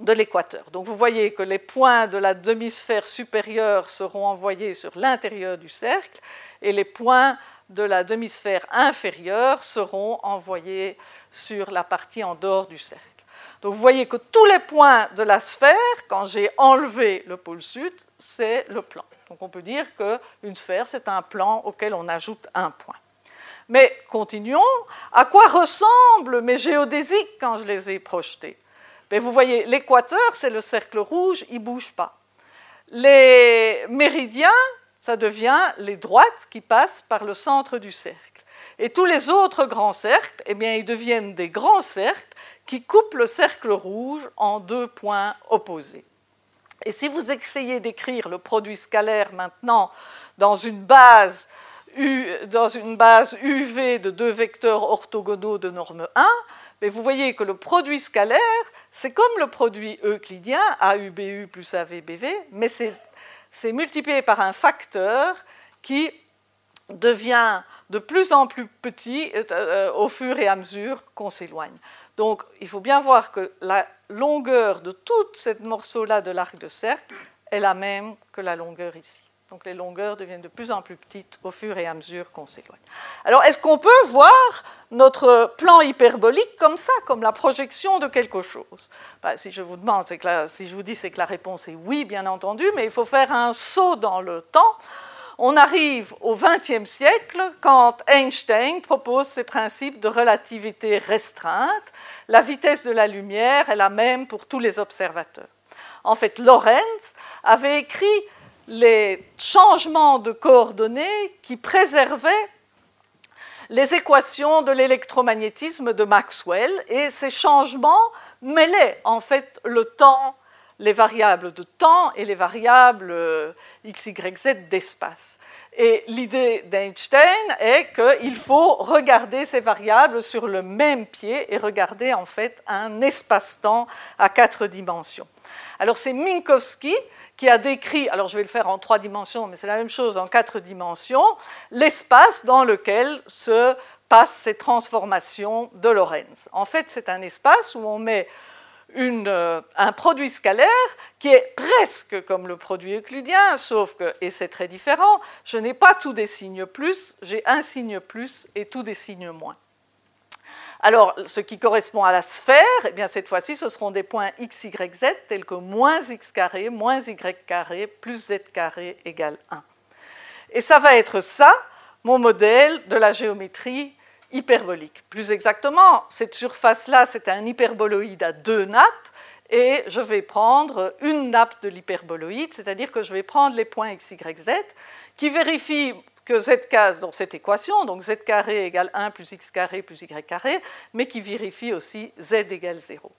de l'équateur. Donc vous voyez que les points de la demi-sphère supérieure seront envoyés sur l'intérieur du cercle et les points de la demi-sphère inférieure seront envoyés sur la partie en dehors du cercle. Donc vous voyez que tous les points de la sphère, quand j'ai enlevé le pôle sud, c'est le plan. Donc on peut dire qu'une sphère, c'est un plan auquel on ajoute un point. Mais continuons. À quoi ressemblent mes géodésiques quand je les ai projetés? Ben, Vous voyez, l'équateur, c'est le cercle rouge, il ne bouge pas. Les méridiens, ça devient les droites qui passent par le centre du cercle. Et tous les autres grands cercles, eh bien, ils deviennent des grands cercles qui coupent le cercle rouge en deux points opposés. Et si vous essayez d'écrire le produit scalaire maintenant dans une base dans une base UV de deux vecteurs orthogonaux de norme 1, mais vous voyez que le produit scalaire, c'est comme le produit euclidien, AUBU plus AVBV, mais c'est multiplié par un facteur qui devient de plus en plus petit euh, au fur et à mesure qu'on s'éloigne. Donc il faut bien voir que la longueur de tout ce morceau-là de l'arc de cercle est la même que la longueur ici. Donc les longueurs deviennent de plus en plus petites au fur et à mesure qu'on s'éloigne. Alors est-ce qu'on peut voir notre plan hyperbolique comme ça, comme la projection de quelque chose? Ben, Si je vous demande, si je vous dis c'est que la réponse est oui, bien entendu, mais il faut faire un saut dans le temps. On arrive au XXe siècle quand Einstein propose ses principes de relativité restreinte. La vitesse de la lumière est la même pour tous les observateurs. En fait, Lorentz avait écrit les changements de coordonnées qui préservaient les équations de l'électromagnétisme de Maxwell et ces changements mêlaient en fait le temps, les variables de temps et les variables euh, x, y, z d'espace. Et l'idée d'Einstein est qu'il faut regarder ces variables sur le même pied et regarder en fait un espace-temps à quatre dimensions. Alors c'est Minkowski qui a décrit, alors je vais le faire en trois dimensions, mais c'est la même chose en quatre dimensions, l'espace dans lequel se passent ces transformations de Lorentz. En fait, c'est un espace où on met euh, un produit scalaire qui est presque comme le produit euclidien, sauf que, et c'est très différent, je n'ai pas tous des signes plus, j'ai un signe plus et tous des signes moins. Alors, ce qui correspond à la sphère, eh bien, cette fois-ci, ce seront des points x, y, z, tels que moins x carré, moins y carré, plus z carré égale 1. Et ça va être ça, mon modèle de la géométrie hyperbolique. Plus exactement, cette surface-là, c'est un hyperboloïde à deux nappes, et je vais prendre une nappe de l'hyperboloïde, c'est-à-dire que je vais prendre les points x, y, z, qui vérifient que z case dans cette équation, donc z carré égale 1 plus x carré plus y carré, mais qui vérifie aussi z égale 0.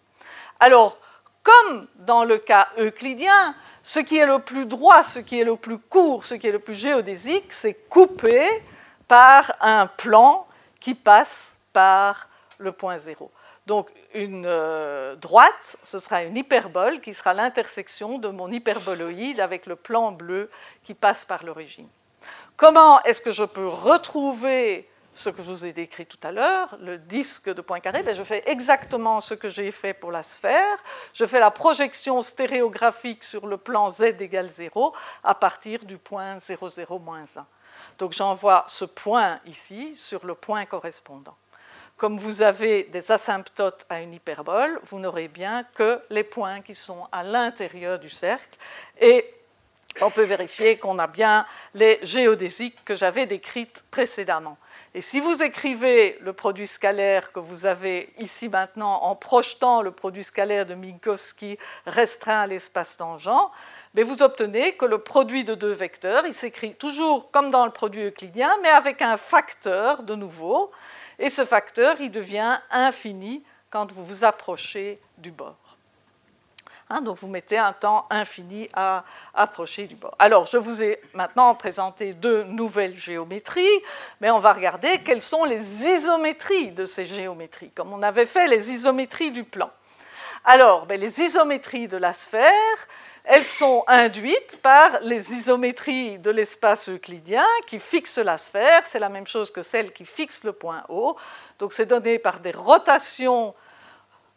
Alors, comme dans le cas euclidien, ce qui est le plus droit, ce qui est le plus court, ce qui est le plus géodésique, c'est coupé par un plan qui passe par le point 0. Donc une euh, droite, ce sera une hyperbole qui sera l'intersection de mon hyperboloïde avec le plan bleu qui passe par l'origine. Comment est-ce que je peux retrouver ce que je vous ai décrit tout à l'heure, le disque de Poincaré, ben je fais exactement ce que j'ai fait pour la sphère. Je fais la projection stéréographique sur le plan z égale 0 à partir du point 0, 0, 1. Donc j'envoie ce point ici sur le point correspondant. Comme vous avez des asymptotes à une hyperbole, vous n'aurez bien que les points qui sont à l'intérieur du cercle. Et on peut vérifier qu'on a bien les géodésiques que j'avais décrites précédemment. Et si vous écrivez le produit scalaire que vous avez ici maintenant en projetant le produit scalaire de Minkowski restreint à l'espace tangent, mais vous obtenez que le produit de deux vecteurs, il s'écrit toujours comme dans le produit euclidien, mais avec un facteur de nouveau, et ce facteur, il devient infini quand vous vous approchez du bord. Hein, donc vous mettez un temps infini à approcher du bord. Alors je vous ai maintenant présenté deux nouvelles géométries, mais on va regarder quelles sont les isométries de ces géométries, comme on avait fait les isométries du plan. Alors, ben, les isométries de la sphère, elles sont induites par les isométries de l'espace euclidien qui fixent la sphère. C'est la même chose que celle qui fixe le point O. Donc c'est donné par des rotations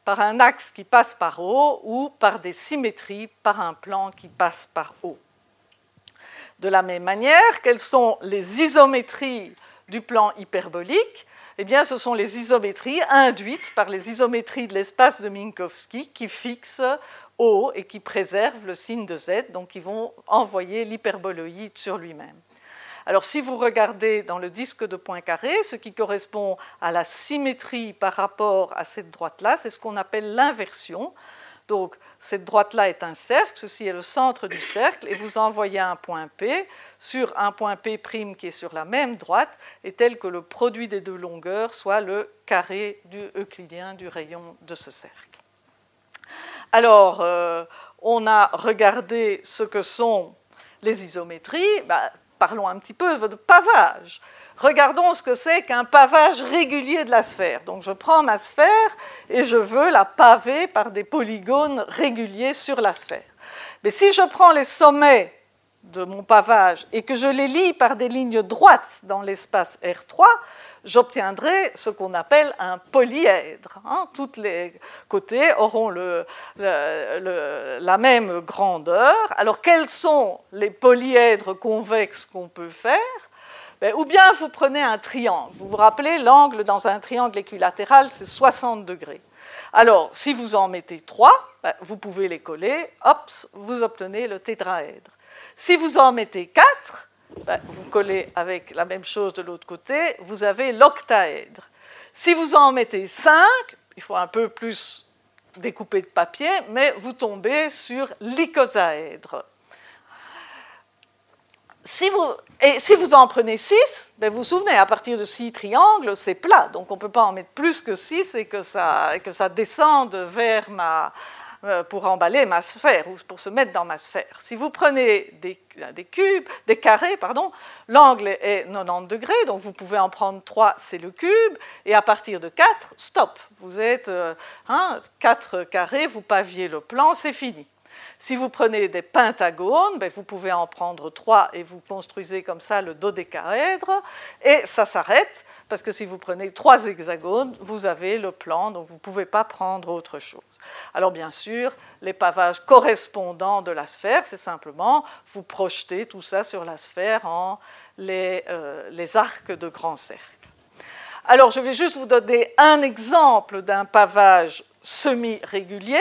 par un axe qui passe par O ou par des symétries par un plan qui passe par O. De la même manière, quelles sont les isométries du plan hyperbolique? Eh bien, ce sont les isométries induites par les isométries de l'espace de Minkowski qui fixent O et qui préservent le signe de Z, donc qui vont envoyer l'hyperboloïde sur lui-même. Alors si vous regardez dans le disque de Poincaré, ce qui correspond à la symétrie par rapport à cette droite-là, c'est ce qu'on appelle l'inversion. Donc cette droite-là est un cercle, ceci est le centre du cercle, et vous envoyez un point P sur un point P' qui est sur la même droite, et tel que le produit des deux longueurs soit le carré du euclidien du rayon de ce cercle. Alors, euh, on a regardé ce que sont les isométries. Bah, parlons un petit peu de pavage. Regardons ce que c'est qu'un pavage régulier de la sphère. Donc je prends ma sphère et je veux la paver par des polygones réguliers sur la sphère. Mais si je prends les sommets de mon pavage et que je les lis par des lignes droites dans l'espace R3, j'obtiendrai ce qu'on appelle un polyèdre. Hein. Tous les côtés auront la même grandeur. Alors quels sont les polyèdres convexes qu'on peut faire? Ben, Ou bien vous prenez un triangle. Vous vous rappelez, l'angle dans un triangle équilatéral, c'est 60 degrés. Alors, si vous en mettez trois, ben, vous pouvez les coller, hop, vous obtenez le tétraèdre. Si vous en mettez quatre, ben, vous collez avec la même chose de l'autre côté, vous avez l'octaèdre. Si vous en mettez 5, il faut un peu plus découper de papier, mais vous tombez sur l'icosaèdre. Si vous, et si vous en prenez 6, ben vous vous souvenez, à partir de 6 triangles, c'est plat, donc on ne peut pas en mettre plus que 6 et que ça, descende vers ma, pour emballer ma sphère ou pour se mettre dans ma sphère. Si vous prenez des, des cubes, des carrés, pardon, l'angle est 90 degrés, donc vous pouvez en prendre 3, c'est le cube, et à partir de 4, stop. Vous êtes euh, hein, 4 carrés, vous paviez le plan, c'est fini. Si vous prenez des pentagones, ben vous pouvez en prendre 3 et vous construisez comme ça le dodécaèdre, et ça s'arrête parce que si vous prenez trois hexagones, vous avez le plan, donc vous ne pouvez pas prendre autre chose. Alors bien sûr, les pavages correspondants de la sphère, c'est simplement vous projetez tout ça sur la sphère en les, euh, les arcs de grands cercles. Alors, je vais juste vous donner un exemple d'un pavage semi-régulier,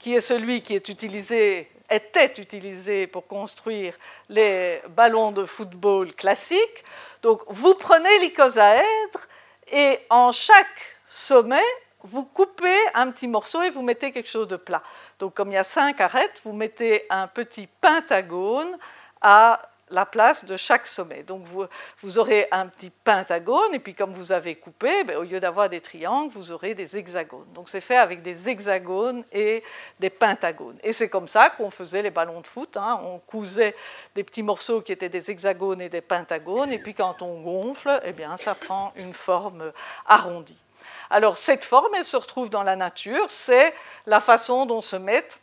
qui est celui qui est utilisé, était utilisé pour construire les ballons de football classiques. Donc, vous prenez l'icosaèdre et en chaque sommet, vous coupez un petit morceau et vous mettez quelque chose de plat. Donc, comme il y a cinq arêtes, vous mettez un petit pentagone à la place de chaque sommet. Donc vous, aurez un petit pentagone, et puis comme vous avez coupé, ben, au lieu d'avoir des triangles, vous aurez des hexagones. Donc c'est fait avec des hexagones et des pentagones. Et c'est comme ça qu'on faisait les ballons de foot. Hein. On cousait des petits morceaux qui étaient des hexagones et des pentagones, et puis quand on gonfle, eh bien, ça prend une forme arrondie. Alors cette forme, elle se retrouve dans la nature, c'est la façon dont se mettent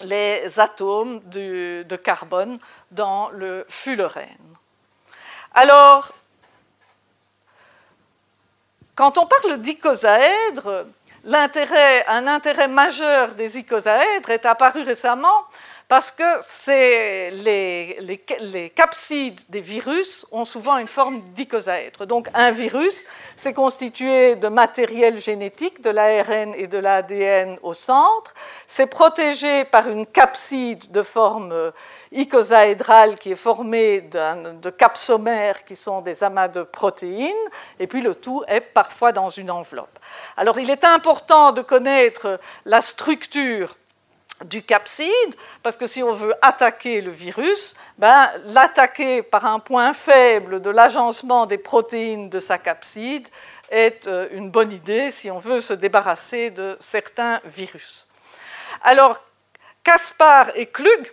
les atomes de, carbone dans le fullerène. Alors, quand on parle d'icosaèdres, un intérêt majeur des icosaèdres est apparu récemment parce que les, capsides des virus ont souvent une forme d'icosaèdre. Donc un virus, c'est constitué de matériel génétique, de l'ARN et de l'ADN au centre. C'est protégé par une capside de forme icosaédrale qui est formée de capsomères qui sont des amas de protéines, et puis le tout est parfois dans une enveloppe. Alors il est important de connaître la structure du capside, parce que si on veut attaquer le virus, ben, l'attaquer par un point faible de l'agencement des protéines de sa capside est euh, une bonne idée si on veut se débarrasser de certains virus. Alors, Caspar et Klug,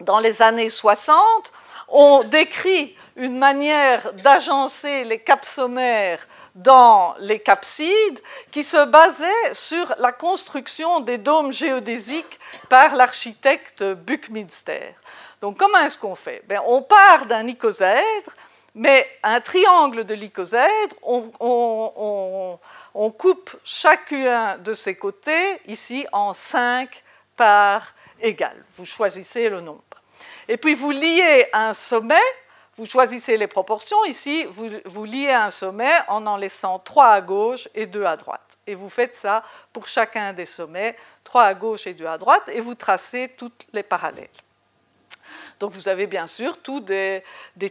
dans les années 60, ont décrit une manière d'agencer les capsomères dans les capsides qui se basait sur la construction des dômes géodésiques par l'architecte Buckminster. Donc comment est-ce qu'on fait? Ben, On part d'un icosaèdre, mais un triangle de l'icosaèdre, on, on, coupe chacun de ses côtés, ici, en cinq parts égales. Vous choisissez le nombre. Et puis vous liez un sommet vous choisissez les proportions. Ici, vous, liez un sommet en en laissant trois à gauche et deux à droite. Et vous faites ça pour chacun des sommets, trois à gauche et deux à droite, et vous tracez toutes les parallèles. Donc vous avez bien sûr tous des,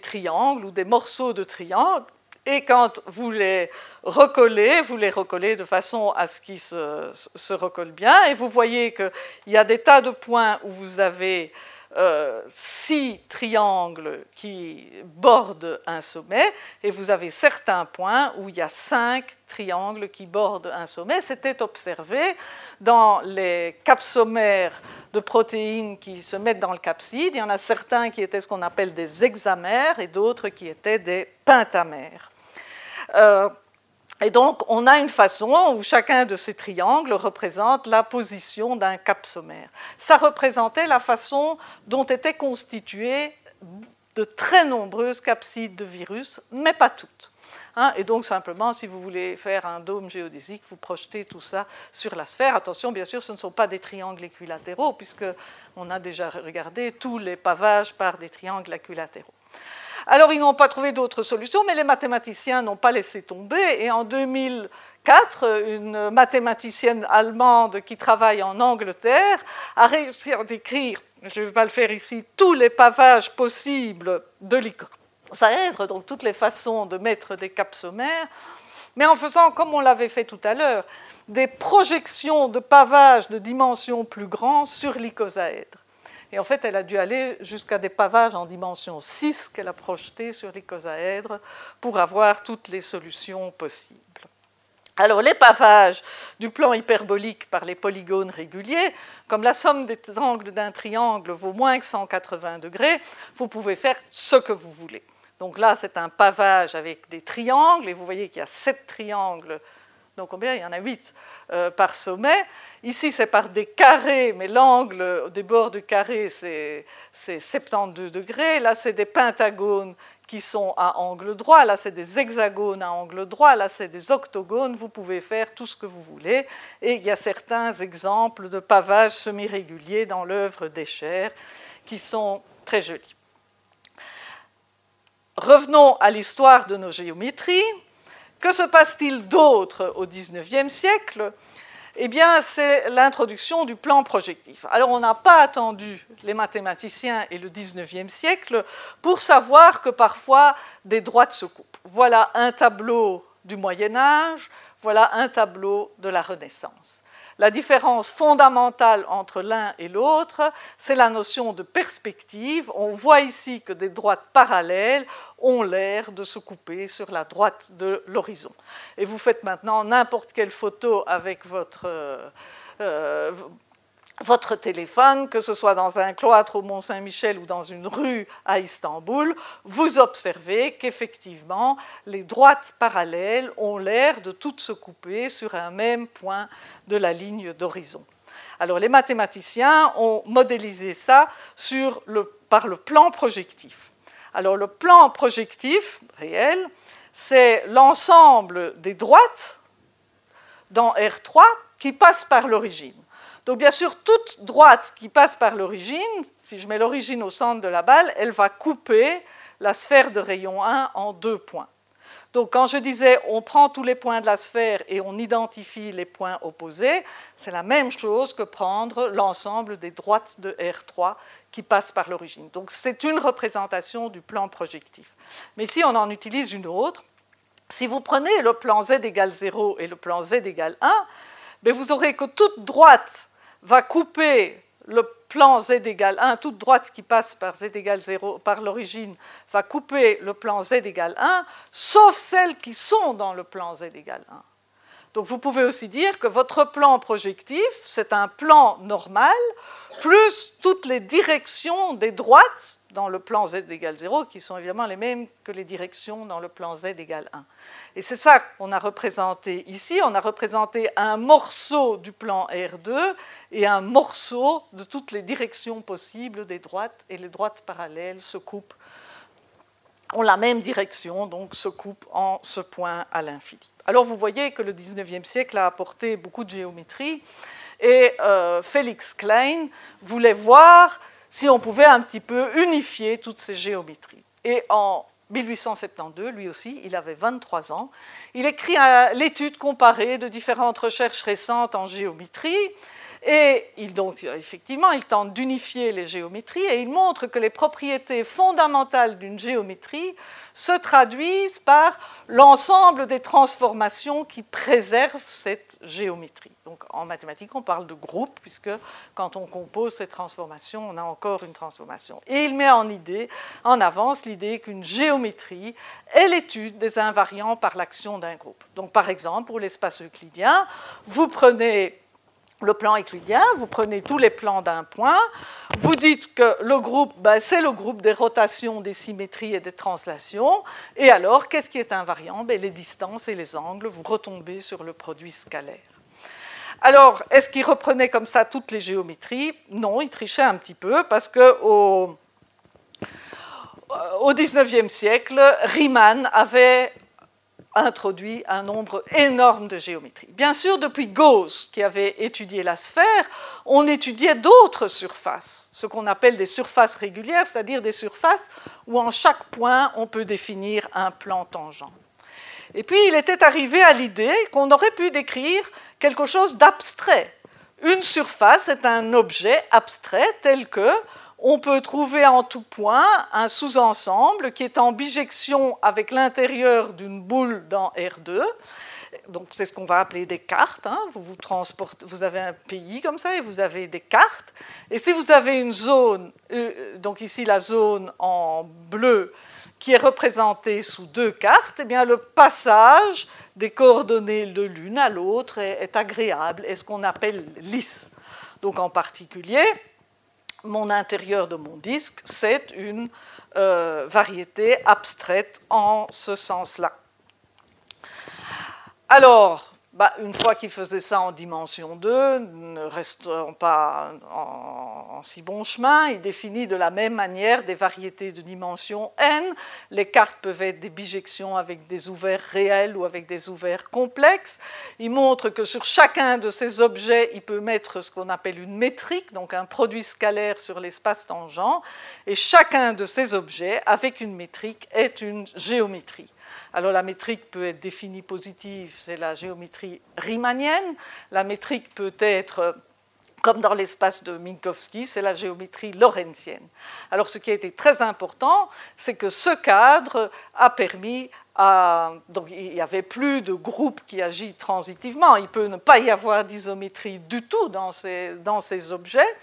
triangles ou des morceaux de triangles. Et quand vous les recollez, vous les recollez de façon à ce qu'ils se, se recollent bien. Et vous voyez qu'il y a des tas de points où vous avez euh, six triangles qui bordent un sommet, et vous avez certains points où il y a cinq triangles qui bordent un sommet. C'était observé dans les capsomères de protéines qui se mettent dans le capside. Il y en a certains qui étaient ce qu'on appelle des hexamères et d'autres qui étaient des pentamères. Euh, et donc, on a une façon où chacun de ces triangles représente la position d'un capsomère. Ça représentait la façon dont étaient constituées de très nombreuses capsides de virus, mais pas toutes. Hein. et donc, simplement, si vous voulez faire un dôme géodésique, vous projetez tout ça sur la sphère. Attention, bien sûr, ce ne sont pas des triangles équilatéraux, puisqu'on a déjà regardé tous les pavages par des triangles équilatéraux. Alors ils n'ont pas trouvé d'autre solution, mais les mathématiciens n'ont pas laissé tomber. Et en 2004, une mathématicienne allemande qui travaille en Angleterre a réussi à décrire, je ne vais pas le faire ici, tous les pavages possibles de l'icosaèdre, donc toutes les façons de mettre des capsomères, mais en faisant, comme on l'avait fait tout à l'heure, des projections de pavages de dimensions plus grandes sur l'icosaèdre. Et en fait, elle a dû aller jusqu'à des pavages en dimension 6 qu'elle a projetés sur l'icosaèdre pour avoir toutes les solutions possibles. Alors, les pavages du plan hyperbolique par les polygones réguliers, comme la somme des angles d'un triangle vaut moins que 180 degrés, vous pouvez faire ce que vous voulez. Donc là, c'est un pavage avec des triangles, et vous voyez qu'il y a sept triangles, donc combien? Il y en a huit euh, par sommet. Ici, c'est par des carrés, mais l'angle des bords du carré, c'est 72 degrés. Là, c'est des pentagones qui sont à angle droit. Là, c'est des hexagones à angle droit. Là, c'est des octogones. Vous pouvez faire tout ce que vous voulez. Et il y a certains exemples de pavages semi-réguliers dans l'œuvre d'Escher qui sont très jolis. Revenons à l'histoire de nos géométries. Que se passe-t-il d'autre au XIXe siècle? Eh bien, c'est l'introduction du plan projectif. Alors, on n'a pas attendu les mathématiciens et le XIXe siècle pour savoir que parfois des droites se coupent. Voilà un tableau du Moyen Âge, voilà un tableau de la Renaissance. La différence fondamentale entre l'un et l'autre, c'est la notion de perspective. On voit ici que des droites parallèles ont l'air de se couper sur la droite de l'horizon. Et vous faites maintenant n'importe quelle photo avec votre... Euh, euh, votre téléphone, que ce soit dans un cloître au Mont-Saint-Michel ou dans une rue à Istanbul, vous observez qu'effectivement, les droites parallèles ont l'air de toutes se couper sur un même point de la ligne d'horizon. Alors les mathématiciens ont modélisé ça par le plan projectif. Alors le plan projectif réel, c'est l'ensemble des droites dans R3 qui passent par l'origine. Donc bien sûr, toute droite qui passe par l'origine, si je mets l'origine au centre de la balle, elle va couper la sphère de rayon 1 en deux points. Donc quand je disais on prend tous les points de la sphère et on identifie les points opposés, c'est la même chose que prendre l'ensemble des droites de R3 qui passent par l'origine. Donc c'est une représentation du plan projectif. Mais si on en utilise une autre, si vous prenez le plan z égale 0 et le plan z égale 1, ben, vous aurez que toute droite va couper le plan z égale 1, toute droite qui passe par z égale 0 par l'origine va couper le plan z égale 1, sauf celles qui sont dans le plan z égale 1. Donc vous pouvez aussi dire que votre plan projectif, c'est un plan normal, plus toutes les directions des droites dans le plan z égale 0, qui sont évidemment les mêmes que les directions dans le plan z égale 1. Et c'est ça qu'on a représenté ici. On a représenté un morceau du plan R2 et un morceau de toutes les directions possibles des droites, et les droites parallèles se coupent, ont la même direction, donc se coupent en ce point à l'infini. Alors vous voyez que le 19e siècle a apporté beaucoup de géométrie, et euh, Félix Klein voulait voir si on pouvait un petit peu unifier toutes ces géométries. Et en 1872, lui aussi, il avait 23 ans. Il écrit l'étude comparée de différentes recherches récentes en géométrie. Et donc, effectivement, il tente d'unifier les géométries et il montre que les propriétés fondamentales d'une géométrie se traduisent par l'ensemble des transformations qui préservent cette géométrie. Donc, en mathématiques, on parle de groupe, puisque quand on compose ces transformations, on a encore une transformation. Et il met en idée, en avance l'idée qu'une géométrie est l'étude des invariants par l'action d'un groupe. Donc, par exemple, pour l'espace euclidien, vous prenez le plan euclidien, vous prenez tous les plans d'un point, vous dites que le groupe, ben, c'est le groupe des rotations, des symétries et des translations, et alors, qu'est-ce qui est invariant? Ben, Les distances et les angles, vous retombez sur le produit scalaire. Alors, est-ce qu'il reprenait comme ça toutes les géométries? Non, il trichait un petit peu, parce que au, au 19e siècle, Riemann avait introduit un nombre énorme de géométries. Bien sûr, depuis Gauss, qui avait étudié la sphère, on étudiait d'autres surfaces, ce qu'on appelle des surfaces régulières, c'est-à-dire des surfaces où en chaque point on peut définir un plan tangent. Et puis il était arrivé à l'idée qu'on aurait pu décrire quelque chose d'abstrait. Une surface est un objet abstrait tel que on peut trouver en tout point un sous-ensemble qui est en bijection avec l'intérieur d'une boule dans R2. Donc c'est ce qu'on va appeler des cartes. Hein. Vous, vous, transportez, vous avez un pays comme ça et vous avez des cartes. Et si vous avez une zone, euh, donc ici la zone en bleu qui est représentée sous deux cartes, eh bien le passage des coordonnées de l'une à l'autre est, est agréable, est ce qu'on appelle lisse. Donc en particulier, mon intérieur de mon disque, c'est une euh, variété abstraite en ce sens-là. Alors, bah, une fois qu'il faisait ça en dimension 2, ne restant pas en, si bon chemin, il définit de la même manière des variétés de dimension n. Les cartes peuvent être des bijections avec des ouverts réels ou avec des ouverts complexes. Il montre que sur chacun de ces objets, il peut mettre ce qu'on appelle une métrique, donc un produit scalaire sur l'espace tangent, et chacun de ces objets, avec une métrique, est une géométrie. Alors la métrique peut être définie positive, c'est la géométrie riemannienne. La métrique peut être comme dans l'espace de Minkowski, c'est la géométrie lorentzienne. Alors ce qui a été très important, c'est que ce cadre a permis à... Donc il n'y avait plus de groupe qui agit transitivement, il peut ne pas y avoir d'isométrie du tout dans ces, dans ces objets,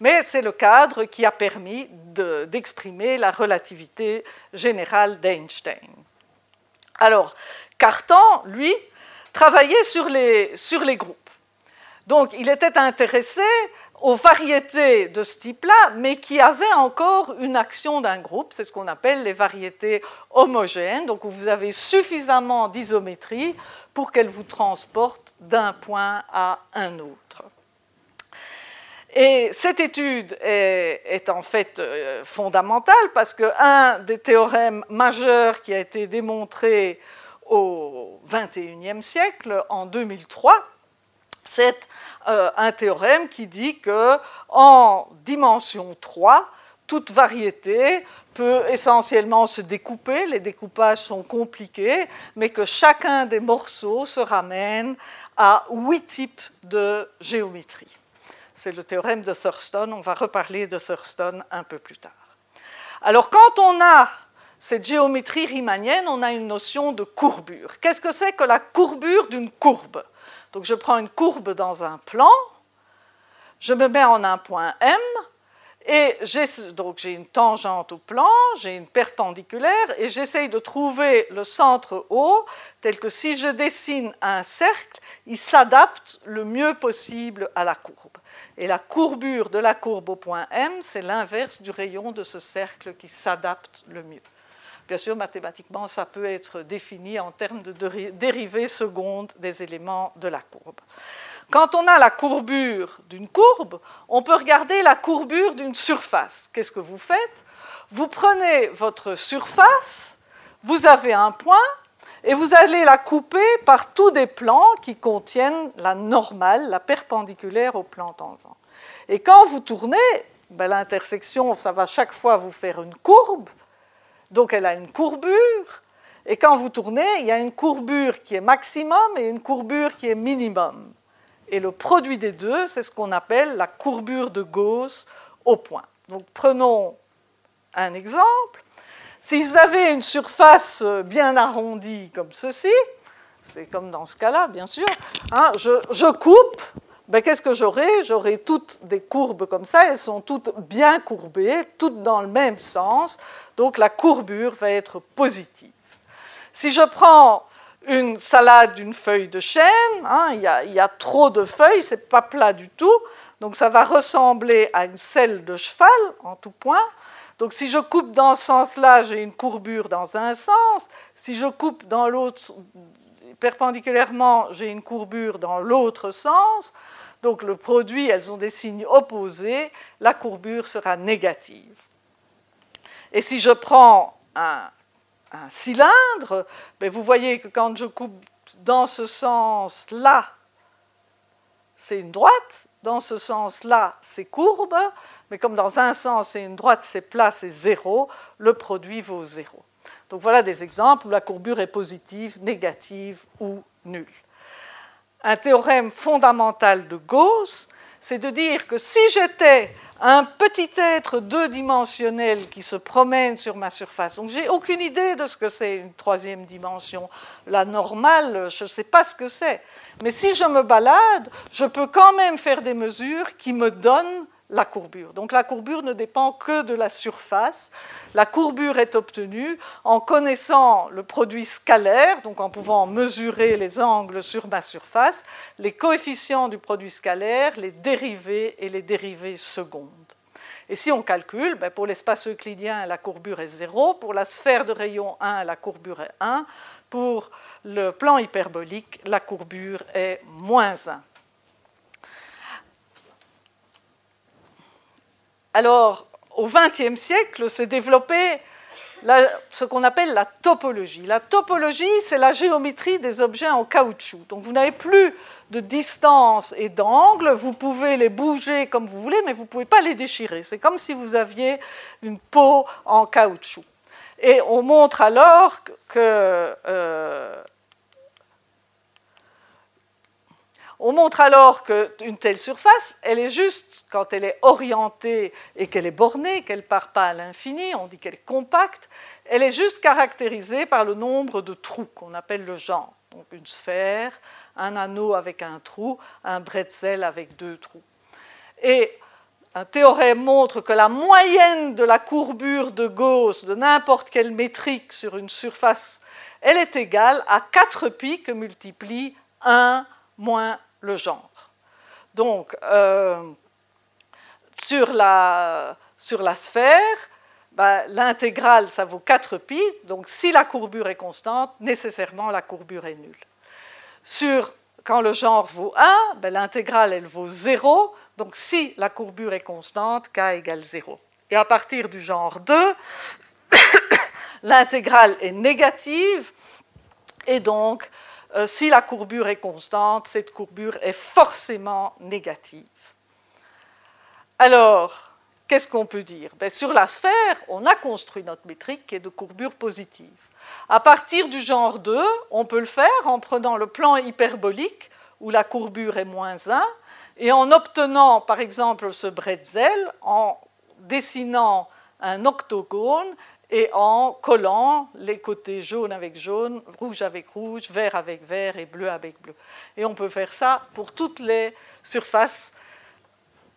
mais c'est le cadre qui a permis d'exprimer la relativité générale d'Einstein. Alors, Cartan, lui, travaillait sur les, sur les groupes. Donc il était intéressé aux variétés de ce type-là, mais qui avaient encore une action d'un groupe, c'est ce qu'on appelle les variétés homogènes, donc où vous avez suffisamment d'isométrie pour qu'elles vous transportent d'un point à un autre. Et cette étude est, en fait euh, fondamentale parce qu'un des théorèmes majeurs qui a été démontré au XXIe siècle, en 2003, c'est euh, un théorème qui dit que en dimension 3, toute variété peut essentiellement se découper, les découpages sont compliqués, mais que chacun des morceaux se ramène à huit types de géométrie. C'est le théorème de Thurston, on va reparler de Thurston un peu plus tard. Alors quand on a cette géométrie riemannienne, on a une notion de courbure. Qu'est-ce que c'est que la courbure d'une courbe? Donc je prends une courbe dans un plan, je me mets en un point M, et j'ai, donc j'ai une tangente au plan, j'ai une perpendiculaire, et j'essaye de trouver le centre O, tel que si je dessine un cercle, il s'adapte le mieux possible à la courbe. Et la courbure de la courbe au point M, c'est l'inverse du rayon de ce cercle qui s'adapte le mieux. Bien sûr, mathématiquement, ça peut être défini en termes de dérivée seconde des éléments de la courbe. Quand on a la courbure d'une courbe, on peut regarder la courbure d'une surface. Qu'est-ce que vous faites? Vous prenez votre surface, vous avez un point, et vous allez la couper par tous des plans qui contiennent la normale, la perpendiculaire au plan tangent. Et quand vous tournez, ben, l'intersection, ça va chaque fois vous faire une courbe, donc elle a une courbure, et quand vous tournez, il y a une courbure qui est maximum et une courbure qui est minimum. Et le produit des deux, c'est ce qu'on appelle la courbure de Gauss au point. Donc prenons un exemple. Si vous avez une surface bien arrondie comme ceci, c'est comme dans ce cas-là, bien sûr, hein, je, coupe, ben, qu'est-ce que j'aurai? J'aurai toutes des courbes comme ça, elles sont toutes bien courbées, toutes dans le même sens. Donc la courbure va être positive. Si je prends une salade d'une feuille de chêne, hein, il, y a, trop de feuilles, c'est pas plat du tout, donc ça va ressembler à une selle de cheval en tout point. Donc si je coupe dans ce sens-là, j'ai une courbure dans un sens. Si je coupe dans l'autre perpendiculairement, j'ai une courbure dans l'autre sens. Donc le produit, elles ont des signes opposés, la courbure sera négative. Et si je prends un, cylindre, ben, vous voyez que quand je coupe dans ce sens-là, c'est une droite, dans ce sens-là, c'est courbe, mais comme dans un sens c'est une droite, c'est plat, c'est zéro, le produit vaut zéro. Donc voilà des exemples où la courbure est positive, négative ou nulle. Un théorème fondamental de Gauss, c'est de dire que si j'étais un petit être deux-dimensionnel qui se promène sur ma surface. Donc j'ai aucune idée de ce que c'est une troisième dimension. La normale, je ne sais pas ce que c'est. Mais si je me balade, je peux quand même faire des mesures qui me donnent la courbure. Donc la courbure ne dépend que de la surface. La courbure est obtenue en connaissant le produit scalaire, donc en pouvant mesurer les angles sur ma surface, les coefficients du produit scalaire, les dérivés et les dérivés secondes. Et si on calcule, ben, pour l'espace euclidien, la courbure est 0, pour la sphère de rayon 1, la courbure est 1, pour le plan hyperbolique, la courbure est moins 1. Alors, au XXe siècle, s'est développé ce qu'on appelle la topologie. La topologie, c'est la géométrie des objets en caoutchouc. Donc, vous n'avez plus de distance et d'angle, vous pouvez les bouger comme vous voulez, mais vous ne pouvez pas les déchirer. C'est comme si vous aviez une peau en caoutchouc. Et on montre alors que euh, On montre alors qu'une telle surface, elle est juste quand elle est orientée et qu'elle est bornée, qu'elle ne part pas à l'infini, on dit qu'elle est compacte, elle est juste caractérisée par le nombre de trous qu'on appelle le genre. Donc une sphère, un anneau avec un trou, un bretzel avec deux trous. Et un théorème montre que la moyenne de la courbure de Gauss de n'importe quelle métrique sur une surface, elle est égale à 4 pi que multiplie 1 moins le genre. Donc, euh, sur, la, sphère, bah, l'intégrale, ça vaut 4 pi. Donc, si la courbure est constante, nécessairement la courbure est nulle. Quand le genre vaut 1, bah, l'intégrale, elle vaut 0. Donc, si la courbure est constante, k égale 0. Et à partir du genre 2, [COUGHS] l'intégrale est négative. Et donc, euh, si la courbure est constante, cette courbure est forcément négative. Alors, qu'est-ce qu'on peut dire? Ben, Sur la sphère, on a construit notre métrique qui est de courbure positive. À partir du genre 2, on peut le faire en prenant le plan hyperbolique où la courbure est moins 1 et en obtenant par exemple ce bretzel en dessinant un octogone et en collant les côtés jaune avec jaune, rouge avec rouge, vert avec vert et bleu avec bleu. Et on peut faire ça pour toutes les surfaces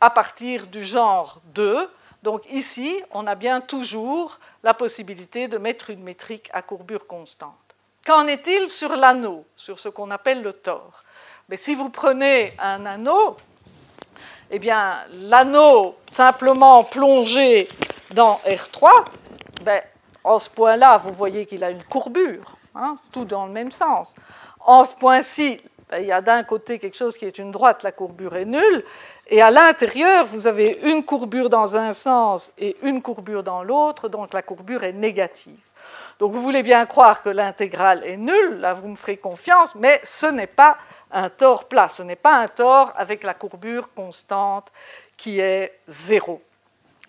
à partir du genre 2. Donc ici, on a bien toujours la possibilité de mettre une métrique à courbure constante. Qu'en est-il sur l'anneau, sur ce qu'on appelle le tore Mais si vous prenez un anneau, eh bien l'anneau simplement plongé dans R3, ben, en ce point-là, vous voyez qu'il a une courbure, hein, tout dans le même sens. En ce point-ci, ben, il y a d'un côté quelque chose qui est une droite, la courbure est nulle, et à l'intérieur, vous avez une courbure dans un sens et une courbure dans l'autre, donc la courbure est négative. Donc vous voulez bien croire que l'intégrale est nulle, là vous me ferez confiance, mais ce n'est pas un tore plat, ce n'est pas un tore avec la courbure constante qui est zéro.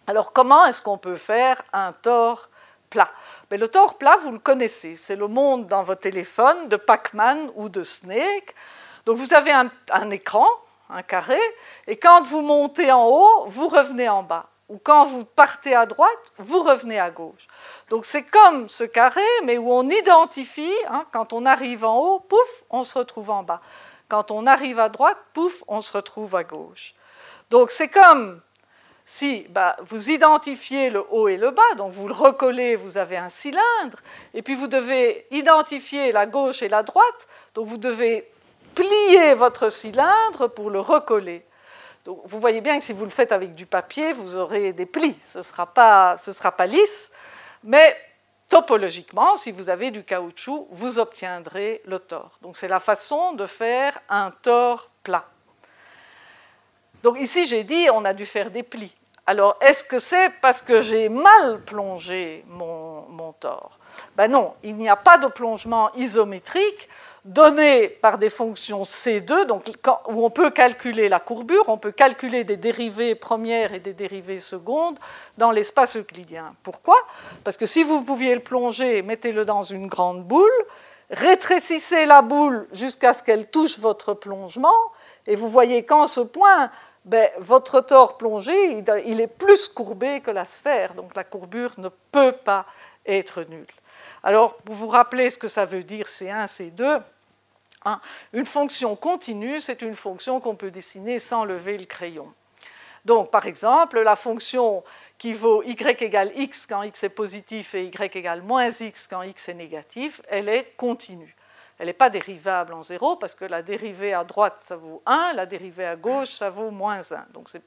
Alors comment est-ce qu'on peut faire un tore plat? Mais Le tore plat, vous le connaissez, c'est le monde dans votre téléphone de Pac-Man ou de Snake. Donc vous avez un, un, écran, un carré, et quand vous montez en haut, vous revenez en bas. Ou quand vous partez à droite, vous revenez à gauche. Donc c'est comme ce carré, mais où on identifie, hein, quand on arrive en haut, pouf, on se retrouve en bas. Quand on arrive à droite, pouf, on se retrouve à gauche. Donc c'est comme si bah, vous identifiez le haut et le bas, donc vous le recollez, vous avez un cylindre, et puis vous devez identifier la gauche et la droite, donc vous devez plier votre cylindre pour le recoller. Donc vous voyez bien que si vous le faites avec du papier, vous aurez des plis, ce ne sera, pas, sera pas lisse, mais topologiquement, si vous avez du caoutchouc, vous obtiendrez le tore. Donc c'est la façon de faire un tore plat. Donc ici, j'ai dit, on a dû faire des plis. Alors, est-ce que c'est parce que j'ai mal plongé mon, mon tore Ben non, il n'y a pas de plongement isométrique donné par des fonctions C2, donc où on peut calculer la courbure, on peut calculer des dérivées premières et des dérivées secondes dans l'espace euclidien. Pourquoi? Parce que si vous pouviez le plonger, mettez-le dans une grande boule, rétrécissez la boule jusqu'à ce qu'elle touche votre plongement, et vous voyez qu'en ce point, ben, votre tore plongé, il est plus courbé que la sphère, donc la courbure ne peut pas être nulle. Alors, vous vous rappelez ce que ça veut dire C1, C2 hein, Une fonction continue, c'est une fonction qu'on peut dessiner sans lever le crayon. Donc, par exemple, la fonction qui vaut y égale x quand x est positif et y égale moins x quand x est négatif, elle est continue. Elle n'est pas dérivable en 0 parce que la dérivée à droite, ça vaut 1, la dérivée à gauche, ça vaut moins 1. Donc ce n'est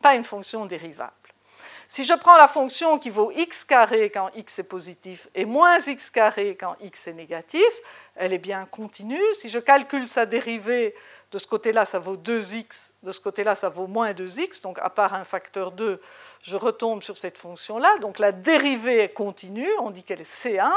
pas, une fonction dérivable. Si je prends la fonction qui vaut x carré quand x est positif et moins x carré quand x est négatif, elle est bien continue. Si je calcule sa dérivée, de ce côté-là, ça vaut 2x, de ce côté-là, ça vaut moins 2x, donc à part un facteur 2, je retombe sur cette fonction-là. Donc la dérivée est continue, on dit qu'elle est C1,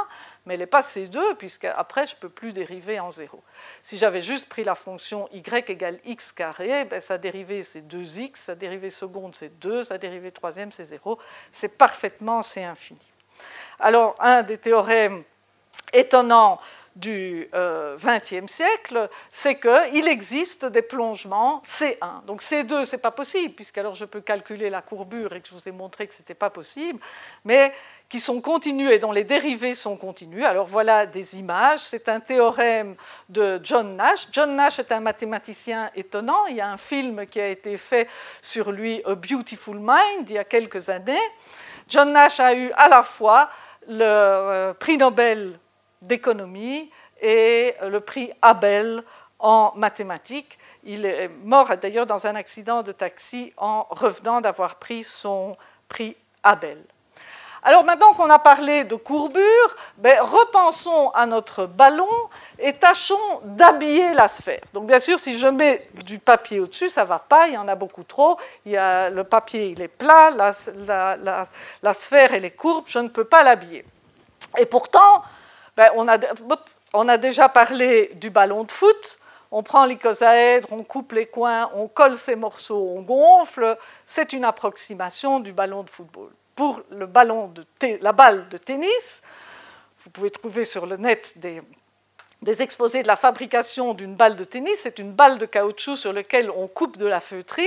mais elle n'est pas C2, puisque après, je ne peux plus dériver en 0. Si j'avais juste pris la fonction y égale x carré, ben, sa dérivée c'est 2x, sa dérivée seconde c'est 2, sa dérivée troisième c'est 0. C'est parfaitement C infini. Alors, un des théorèmes étonnants du XXe euh, siècle, c'est qu'il existe des plongements C1. Donc C2, ce n'est pas possible, puisqu'alors je peux calculer la courbure et que je vous ai montré que ce n'était pas possible, mais qui sont continus et dont les dérivés sont continus. Alors voilà des images. C'est un théorème de John Nash. John Nash est un mathématicien étonnant. Il y a un film qui a été fait sur lui, A Beautiful Mind, il y a quelques années. John Nash a eu à la fois le euh, prix Nobel d'économie et le prix Abel en mathématiques. Il est mort d'ailleurs dans un accident de taxi en revenant d'avoir pris son prix Abel. Alors maintenant qu'on a parlé de courbure, ben, repensons à notre ballon et tâchons d'habiller la sphère. Donc bien sûr, si je mets du papier au-dessus, ça ne va pas, il y en a beaucoup trop. Il y a, le papier, il est plat, la, sphère, elle est courbe, je ne peux pas l'habiller. Et pourtant, ben, on, a, on, a, déjà parlé du ballon de foot. On prend l'icosaèdre, on coupe les coins, on colle ces morceaux, on gonfle. C'est une approximation du ballon de football. Pour la balle de tennis, vous pouvez trouver sur le net des, des exposés de la fabrication d'une balle de tennis. C'est une balle de caoutchouc sur laquelle on coupe de la feutrine.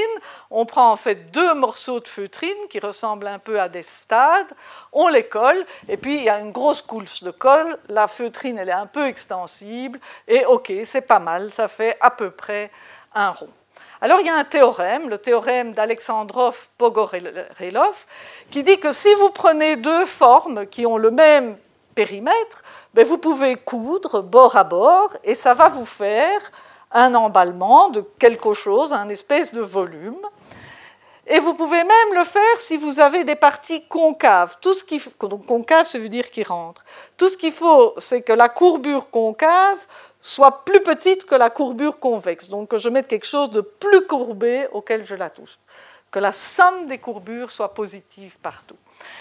On prend en fait deux morceaux de feutrine qui ressemblent un peu à des stades. On les colle et puis il y a une grosse couche de colle. La feutrine elle est un peu extensible et ok c'est pas mal. Ça fait à peu près un rond. Alors il y a un théorème, le théorème d'Alexandrov-Pogorelov, qui dit que si vous prenez deux formes qui ont le même périmètre, ben, vous pouvez coudre bord à bord et ça va vous faire un emballement de quelque chose, un espèce de volume. Et vous pouvez même le faire si vous avez des parties concaves. Tout ce qui, donc concave, ça veut dire qui rentre. Tout ce qu'il faut, c'est que la courbure concave soit plus petite que la courbure convexe. Donc que je mette quelque chose de plus courbé auquel je la touche. Que la somme des courbures soit positive partout.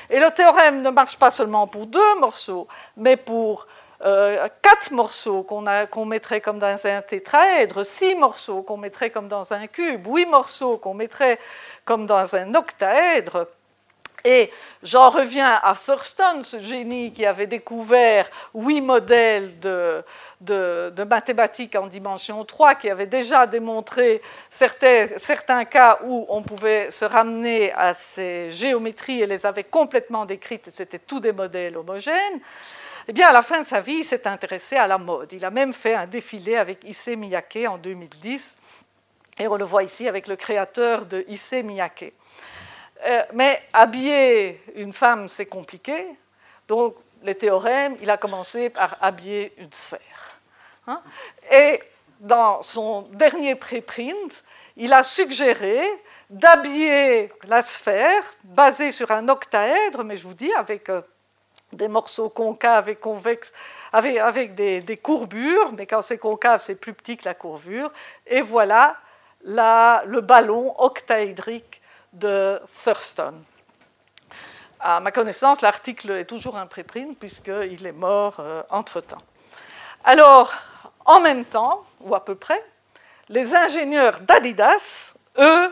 Et le théorème ne marche pas seulement pour deux morceaux, mais pour euh, quatre morceaux qu'on mettrait comme dans un tétraèdre, six morceaux qu'on mettrait comme dans un cube, huit morceaux qu'on mettrait comme dans un octaèdre. Et j'en reviens à Thurston, ce génie qui avait découvert huit modèles de, de, mathématiques en dimension 3 qui avait déjà démontré certains, certains, cas où on pouvait se ramener à ces géométries et les avait complètement décrites, c'était tous des modèles homogènes. Eh bien, à la fin de sa vie, il s'est intéressé à la mode. Il a même fait un défilé avec Issey Miyake en 2010. Et on le voit ici avec le créateur de Issey Miyake. Euh, mais habiller une femme, c'est compliqué. Donc, les théorèmes, il a commencé par habiller une sphère. Hein. Et dans son dernier préprint, il a suggéré d'habiller la sphère basée sur un octaèdre, mais je vous dis avec euh, des morceaux concaves et convexes, avec, des, courbures, mais quand c'est concave, c'est plus petit que la courbure. Et voilà le ballon octaédrique de Thurston. À ma connaissance, l'article est toujours un préprint puisqu'il est mort euh, entre-temps. Alors, en même temps, ou à peu près, les ingénieurs d'Adidas, eux,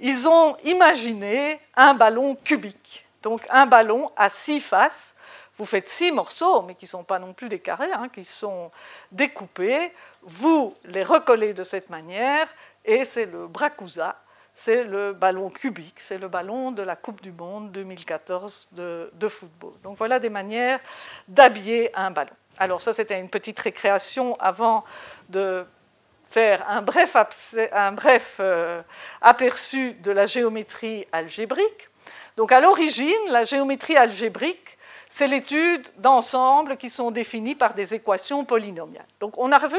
ils ont imaginé un ballon cubique. Donc un ballon à six faces. Vous faites six morceaux, mais qui ne sont pas non plus des carrés, hein, qui sont découpés. Vous les recollez de cette manière, et c'est le Bracousa c'est le ballon cubique, c'est le ballon de la Coupe du Monde 2014 de, football. Donc voilà des manières d'habiller un ballon. Alors ça, c'était une petite récréation avant de faire un bref, un bref euh, aperçu de la géométrie algébrique. Donc à l'origine, la géométrie algébrique, c'est l'étude d'ensembles qui sont définis par des équations polynomiales. Donc on a revu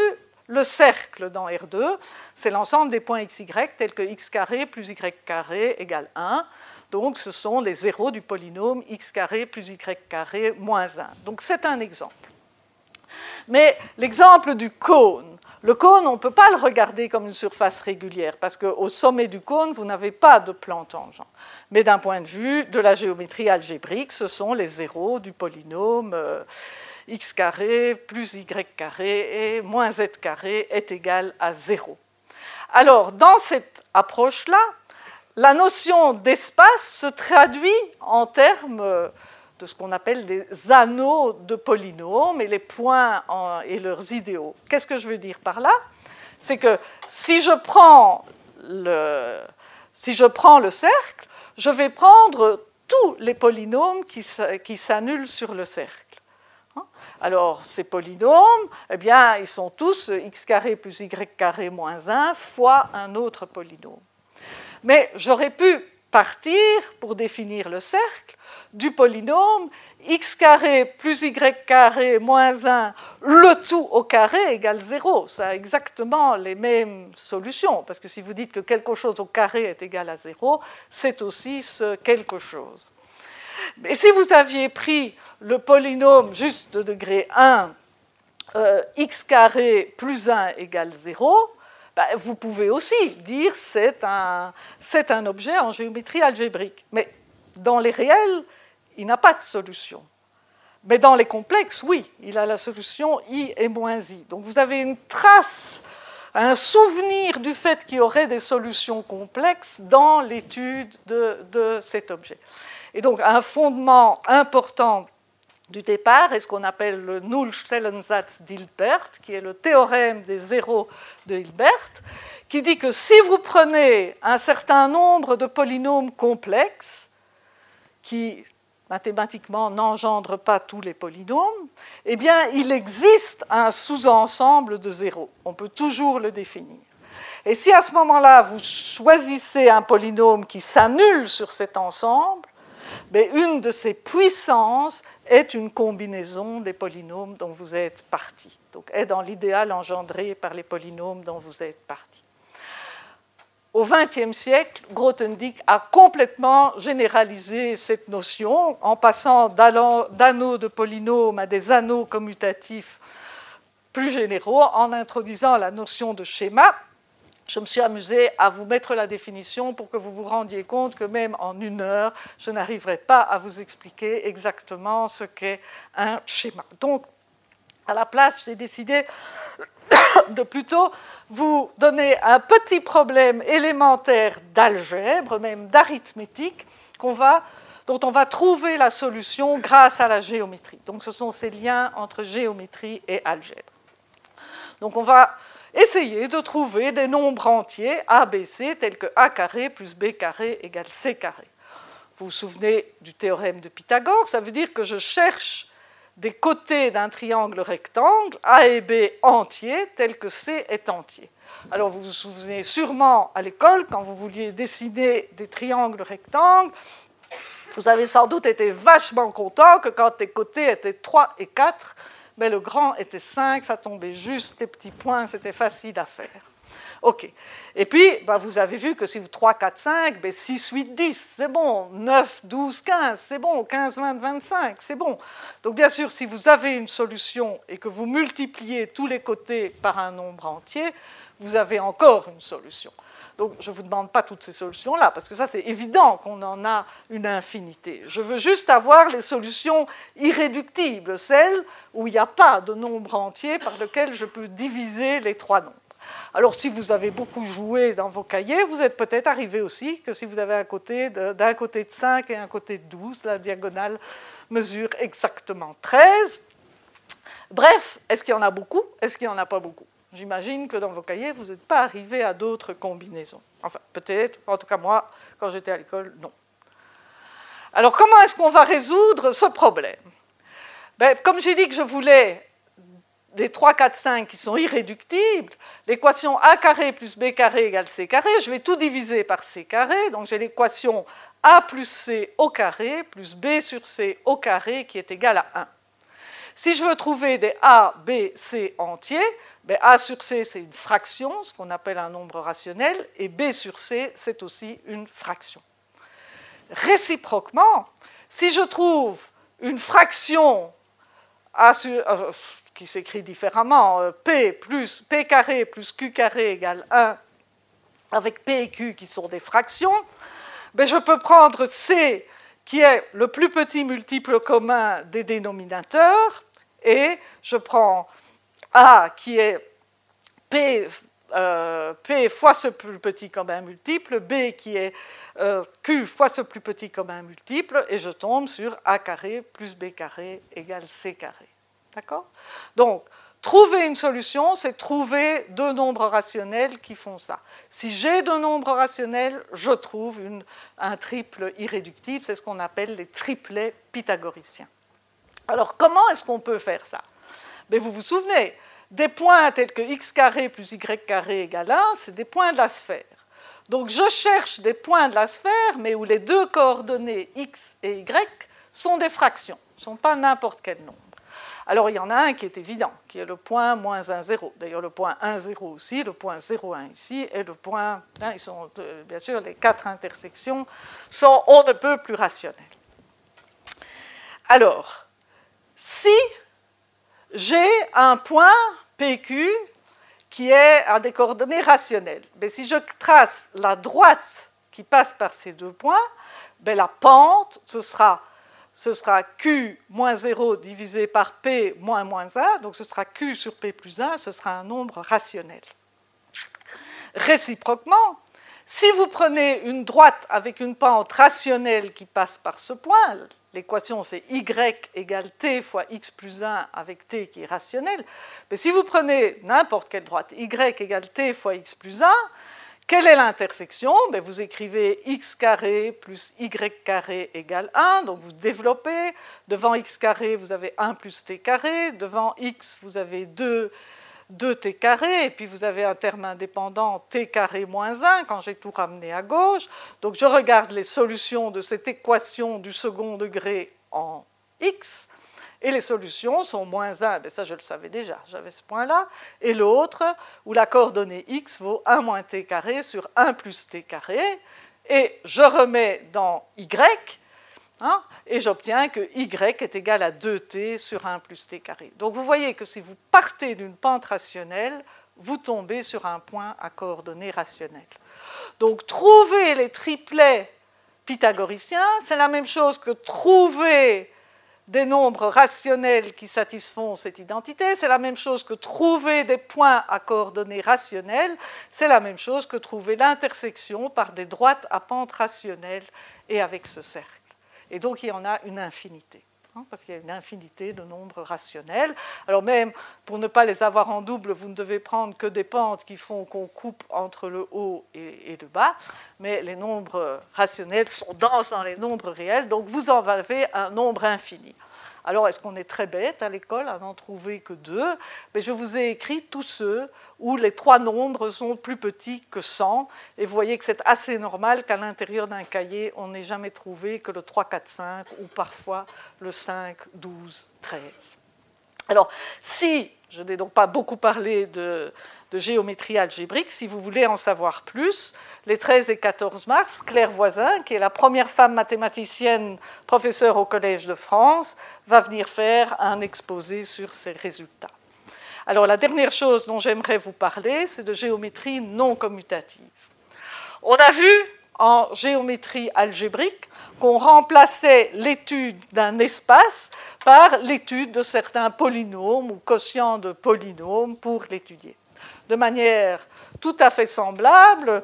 le cercle dans R2, c'est l'ensemble des points xy tels que x carré plus y carré égale 1. Donc ce sont les zéros du polynôme x carré plus y carré moins 1. Donc c'est un exemple. Mais l'exemple du cône, le cône, on ne peut pas le regarder comme une surface régulière parce qu'au sommet du cône, vous n'avez pas de plan tangent. Mais d'un point de vue de la géométrie algébrique, ce sont les zéros du polynôme. X carré plus y carré et moins z carré est égal à 0. Alors, dans cette approche-là, la notion d'espace se traduit en termes de ce qu'on appelle des anneaux de polynômes et les points et leurs idéaux. Qu'est-ce que je veux dire par là? C'est que si je prends le, cercle, je vais prendre tous les polynômes qui s'annulent sur le cercle. Alors, ces polynômes, eh bien, ils sont tous x carré plus y carré moins 1 fois un autre polynôme. Mais j'aurais pu partir, pour définir le cercle, du polynôme x carré plus y carré moins 1, le tout au carré égale 0. Ça a exactement les mêmes solutions, parce que si vous dites que quelque chose au carré est égal à 0, c'est aussi ce quelque chose. Et si vous aviez pris le polynôme juste de degré 1, euh, x carré plus 1 égale 0, ben, vous pouvez aussi dire c'est un, c'est un objet en géométrie algébrique. Mais dans les réels, il n'a pas de solution. Mais dans les complexes, oui, il a la solution i et moins i. Donc vous avez une trace, un souvenir du fait qu'il y aurait des solutions complexes dans l'étude de, cet objet. Et donc un fondement important du départ est ce qu'on appelle le Nullstellensatz d'Hilbert, qui est le théorème des zéros de Hilbert, qui dit que si vous prenez un certain nombre de polynômes complexes, qui mathématiquement n'engendre pas tous les polynômes, eh bien, il existe un sous-ensemble de zéros. On peut toujours le définir. Et si à ce moment-là, vous choisissez un polynôme qui s'annule sur cet ensemble, mais une de ces puissances est une combinaison des polynômes dont vous êtes parti. Donc, est dans l'idéal engendré par les polynômes dont vous êtes parti au XXe siècle, Grothendieck a complètement généralisé cette notion en passant d'anneaux de polynômes à des anneaux commutatifs plus généraux, en introduisant la notion de schéma. Je me suis amusé à vous mettre la définition pour que vous vous rendiez compte que même en une heure, je n'arriverai pas à vous expliquer exactement ce qu'est un schéma. Donc, à la place, j'ai décidé [COUGHS] de plutôt vous donner un petit problème élémentaire d'algèbre, même d'arithmétique, dont on va trouver la solution grâce à la géométrie. Donc ce sont ces liens entre géométrie et algèbre. Donc on va essayer de trouver des nombres entiers ABC tels que A carré plus B carré égale C carré. Vous vous souvenez du théorème de Pythagore, ça veut dire que je cherche des côtés d'un triangle rectangle, A et B entiers, tel que C est entier. Alors vous vous souvenez sûrement à l'école, quand vous vouliez dessiner des triangles rectangles, vous avez sans doute été vachement content que quand les côtés étaient 3 et 4, mais le grand était 5, ça tombait juste, les petits points, c'était facile à faire. OK. Et puis, bah, vous avez vu que si vous 3, 4, 5, ben 6, 8, 10, c'est bon. 9, 12, 15, c'est bon. 15, 20, 25, c'est bon. Donc, bien sûr, si vous avez une solution et que vous multipliez tous les côtés par un nombre entier, vous avez encore une solution. Donc, je ne vous demande pas toutes ces solutions-là, parce que ça, c'est évident qu'on en a une infinité. Je veux juste avoir les solutions irréductibles, celles où il n'y a pas de nombre entier par lequel je peux diviser les trois nombres. Alors si vous avez beaucoup joué dans vos cahiers, vous êtes peut-être arrivé aussi que si vous avez un côté d'un côté de 5 et un côté de 12, la diagonale mesure exactement 13. Bref, est-ce qu'il y en a beaucoup? Est-ce qu'il n'y en a pas beaucoup? J'imagine que dans vos cahiers, vous n'êtes pas arrivé à d'autres combinaisons. Enfin, peut-être, en tout cas moi, quand j'étais à l'école, non. Alors comment est-ce qu'on va résoudre ce problème? Ben, Comme j'ai dit que je voulais des 3, 4, 5 qui sont irréductibles, l'équation a carré plus b carré égale c carré, je vais tout diviser par c carré, donc j'ai l'équation a plus c au carré plus b sur c au carré qui est égal à 1. Si je veux trouver des a, b, c entiers, ben a sur c c'est une fraction, ce qu'on appelle un nombre rationnel, et b sur c c'est aussi une fraction. Réciproquement, si je trouve une fraction euh, qui s'écrit différemment, euh, P plus P carré plus Q carré égale 1, avec P et Q qui sont des fractions, ben, je peux prendre C qui est le plus petit multiple commun des dénominateurs, et je prends A qui est P euh, P fois ce plus petit commun multiple, B qui est euh, Q fois ce plus petit commun multiple, et je tombe sur A carré plus B carré égale C carré. D'accord? Donc, trouver une solution, c'est trouver deux nombres rationnels qui font ça. Si j'ai deux nombres rationnels, je trouve un triple irréductible, c'est ce qu'on appelle les triplets pythagoriciens. Alors, comment est-ce qu'on peut faire ça? Mais Vous vous souvenez, des points tels que x carré plus y carré égale 1, c'est des points de la sphère. Donc je cherche des points de la sphère, mais où les deux coordonnées x et y sont des fractions, ne sont pas n'importe quel nombre. Alors il y en a un qui est évident, qui est le point moins 1, 0. D'ailleurs le point 1, 0 aussi, le point 0, 1 ici, et le point, euh, bien sûr les quatre intersections sont on ne peut plus rationnelles. Alors, si j'ai un point PQ qui est à des coordonnées rationnelles. Mais si je trace la droite qui passe par ces deux points, ben la pente, ce sera, ce sera Q moins 0 divisé par P moins moins 1, donc ce sera Q sur P plus 1, ce sera un nombre rationnel. Réciproquement, si vous prenez une droite avec une pente rationnelle qui passe par ce point, l'équation c'est y égale t fois x plus 1 avec t qui est rationnel, mais si vous prenez n'importe quelle droite, y égale t fois x plus 1, quelle est l'intersection? Ben, Vous écrivez x carré plus y carré égale 1, donc vous développez. Devant x carré, vous avez 1 plus t carré. Devant x, vous avez 2 2t carré, et puis vous avez un terme indépendant t carré moins 1 quand j'ai tout ramené à gauche. Donc je regarde les solutions de cette équation du second degré en x, et les solutions sont moins 1, ben ça je le savais déjà, j'avais ce point-là, et l'autre, où la coordonnée x vaut 1 moins t carré sur 1 plus t carré, et je remets dans y, Hein, et j'obtiens que y est égal à 2t sur 1 plus t carré. Donc vous voyez que si vous partez d'une pente rationnelle, vous tombez sur un point à coordonnées rationnelles. Donc trouver les triplets pythagoriciens, c'est la même chose que trouver des nombres rationnels qui satisfont cette identité, c'est la même chose que trouver des points à coordonnées rationnelles, c'est la même chose que trouver l'intersection par des droites à pente rationnelle et avec ce cercle. Et donc il y en a une infinité, hein, parce qu'il y a une infinité de nombres rationnels. Alors même pour ne pas les avoir en double, vous ne devez prendre que des pentes qui font qu'on coupe entre le haut et, le bas, mais les nombres rationnels sont denses dans les nombres réels, donc vous en avez un nombre infini. Alors, est-ce qu'on est très bête à l'école à n'en trouver que deux? Mais je vous ai écrit tous ceux où les trois nombres sont plus petits que 100. Et vous voyez que c'est assez normal qu'à l'intérieur d'un cahier, on n'ait jamais trouvé que le 3, 4, 5 ou parfois le 5, 12, 13. Alors, si, je n'ai donc pas beaucoup parlé de, géométrie algébrique, si vous voulez en savoir plus, les 13 et 14 mars, Claire Voisin, qui est la première femme mathématicienne professeure au Collège de France, va venir faire un exposé sur ses résultats. Alors la dernière chose dont j'aimerais vous parler, c'est de géométrie non commutative. On a vu en géométrie algébrique qu'on remplaçait l'étude d'un espace par l'étude de certains polynômes ou quotients de polynômes pour l'étudier. De manière tout à fait semblable,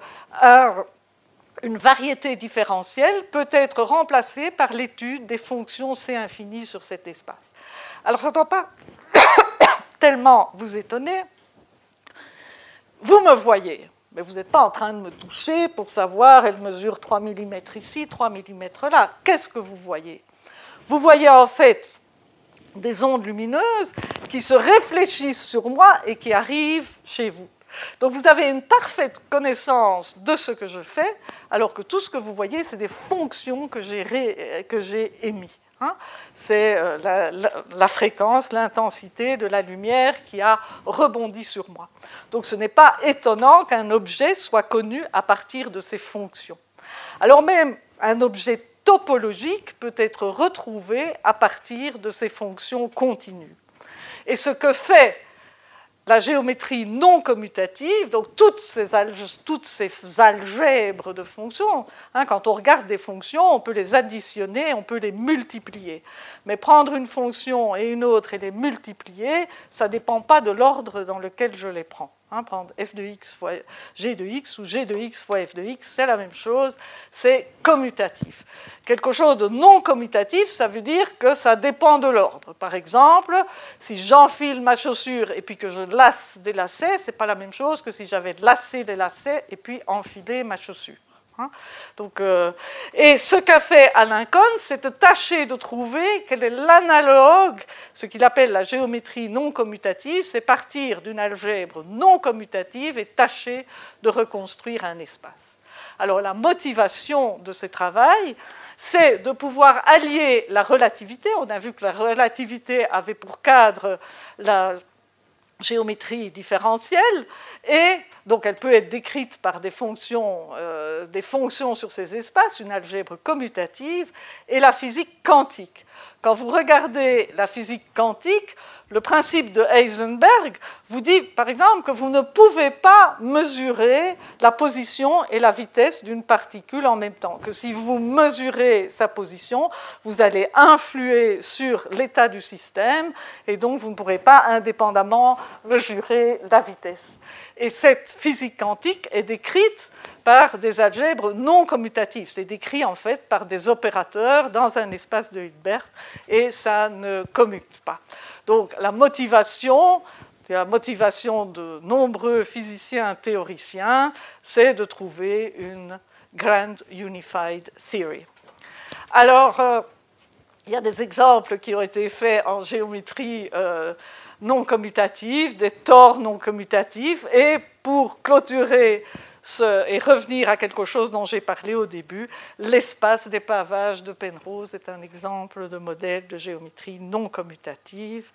une variété différentielle peut être remplacée par l'étude des fonctions C infinies sur cet espace. Alors ça ne doit pas [COUGHS] tellement vous étonner. Vous me voyez, mais vous n'êtes pas en train de me toucher pour savoir, elle mesure 3 mm ici, 3 mm là. Qu'est-ce que vous voyez? Vous voyez en fait des ondes lumineuses qui se réfléchissent sur moi et qui arrivent chez vous. Donc vous avez une parfaite connaissance de ce que je fais, alors que tout ce que vous voyez, c'est des fonctions que j'ai émises. Hein. C'est euh, la, fréquence, l'intensité de la lumière qui a rebondi sur moi. Donc ce n'est pas étonnant qu'un objet soit connu à partir de ses fonctions. Alors même un objet topologique peut être retrouvé à partir de ses fonctions continues. Et ce que fait la géométrie non commutative, donc toutes ces, algèbres de fonctions, hein, quand on regarde des fonctions, on peut les additionner, on peut les multiplier. Mais prendre une fonction et une autre et les multiplier, ça ne dépend pas de l'ordre dans lequel je les prends. Hein, prendre f de x fois g de x ou g de x fois f de x, c'est la même chose, c'est commutatif. Quelque chose de non commutatif, ça veut dire que ça dépend de l'ordre. Par exemple, si j'enfile ma chaussure et puis que je lasse des lacets, c'est pas la même chose que si j'avais lacé des lacets et puis enfilé ma chaussure. Hein. Donc, euh, et ce qu'a fait Alain c'est de tâcher de trouver quel est l'analogue, ce qu'il appelle la géométrie non commutative, c'est partir d'une algèbre non commutative et tâcher de reconstruire un espace. Alors la motivation de ce travail, c'est de pouvoir allier la relativité. On a vu que la relativité avait pour cadre la géométrie différentielle et donc elle peut être décrite par des fonctions, euh, des fonctions sur ces espaces, une algèbre commutative, et la physique quantique. Quand vous regardez la physique quantique, le principe de Heisenberg vous dit, par exemple, que vous ne pouvez pas mesurer la position et la vitesse d'une particule en même temps. Que si vous mesurez sa position, vous allez influer sur l'état du système et donc vous ne pourrez pas indépendamment mesurer la vitesse. Et cette physique quantique est décrite par des algèbres non commutatifs. C'est décrit en fait par des opérateurs dans un espace de Hilbert et ça ne commute pas. Donc la motivation, la motivation de nombreux physiciens théoriciens, c'est de trouver une Grand Unified Theory. Alors, euh, il y a des exemples qui ont été faits en géométrie euh, non commutative, des tors non commutatifs, et pour clôturer et revenir à quelque chose dont j'ai parlé au début, l'espace des pavages de Penrose est un exemple de modèle de géométrie non commutative.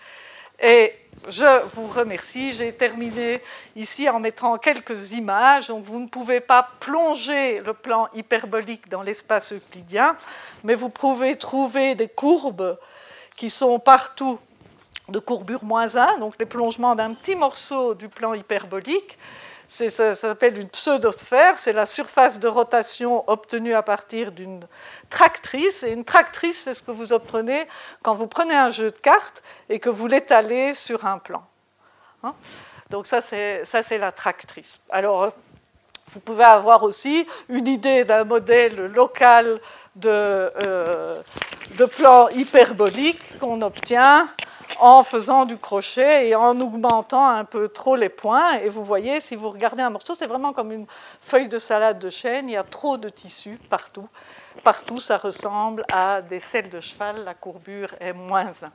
Et je vous remercie. J'ai terminé ici en mettant quelques images. Donc vous ne pouvez pas plonger le plan hyperbolique dans l'espace euclidien, mais vous pouvez trouver des courbes qui sont partout de courbure moins 1, donc les plongements d'un petit morceau du plan hyperbolique ça, s'appelle une pseudosphère, c'est la surface de rotation obtenue à partir d'une tractrice. Et une tractrice, c'est ce que vous obtenez quand vous prenez un jeu de cartes et que vous l'étalez sur un plan. Hein? Donc ça, c'est la tractrice. Alors, vous pouvez avoir aussi une idée d'un modèle local de, euh, de plan hyperbolique qu'on obtient en faisant du crochet et en augmentant un peu trop les points. Et vous voyez, si vous regardez un morceau, c'est vraiment comme une feuille de salade de chêne. Il y a trop de tissu partout. Partout, ça ressemble à des selles de cheval. La courbure est moins 1.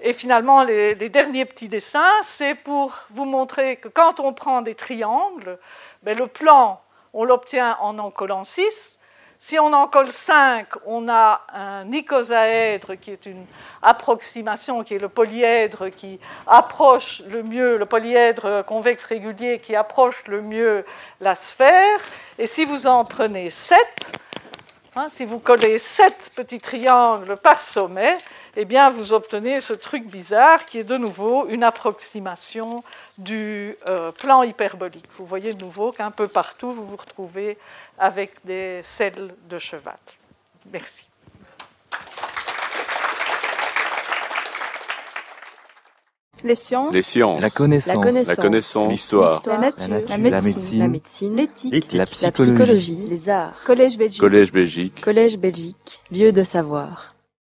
Et finalement, les, derniers petits dessins, c'est pour vous montrer que quand on prend des triangles, ben, le plan, on l'obtient en en collant 6 si on en colle 5, on a un icosaèdre qui est une approximation, qui est le polyèdre qui approche le mieux, le polyèdre convexe régulier qui approche le mieux la sphère. Et si vous en prenez 7, hein, si vous collez 7 petits triangles par sommet, eh bien vous obtenez ce truc bizarre qui est de nouveau une approximation du euh, plan hyperbolique. Vous voyez de nouveau qu'un peu partout, vous vous retrouvez avec des selles de cheval. Merci. Les sciences. Les sciences. La connaissance. La connaissance. L'histoire. La, nature. La, médecine. La médecine. L'éthique. La, psychologie. Les arts. Collège Belgique. Collège Belgique. Collège Belgique. Lieu de savoir.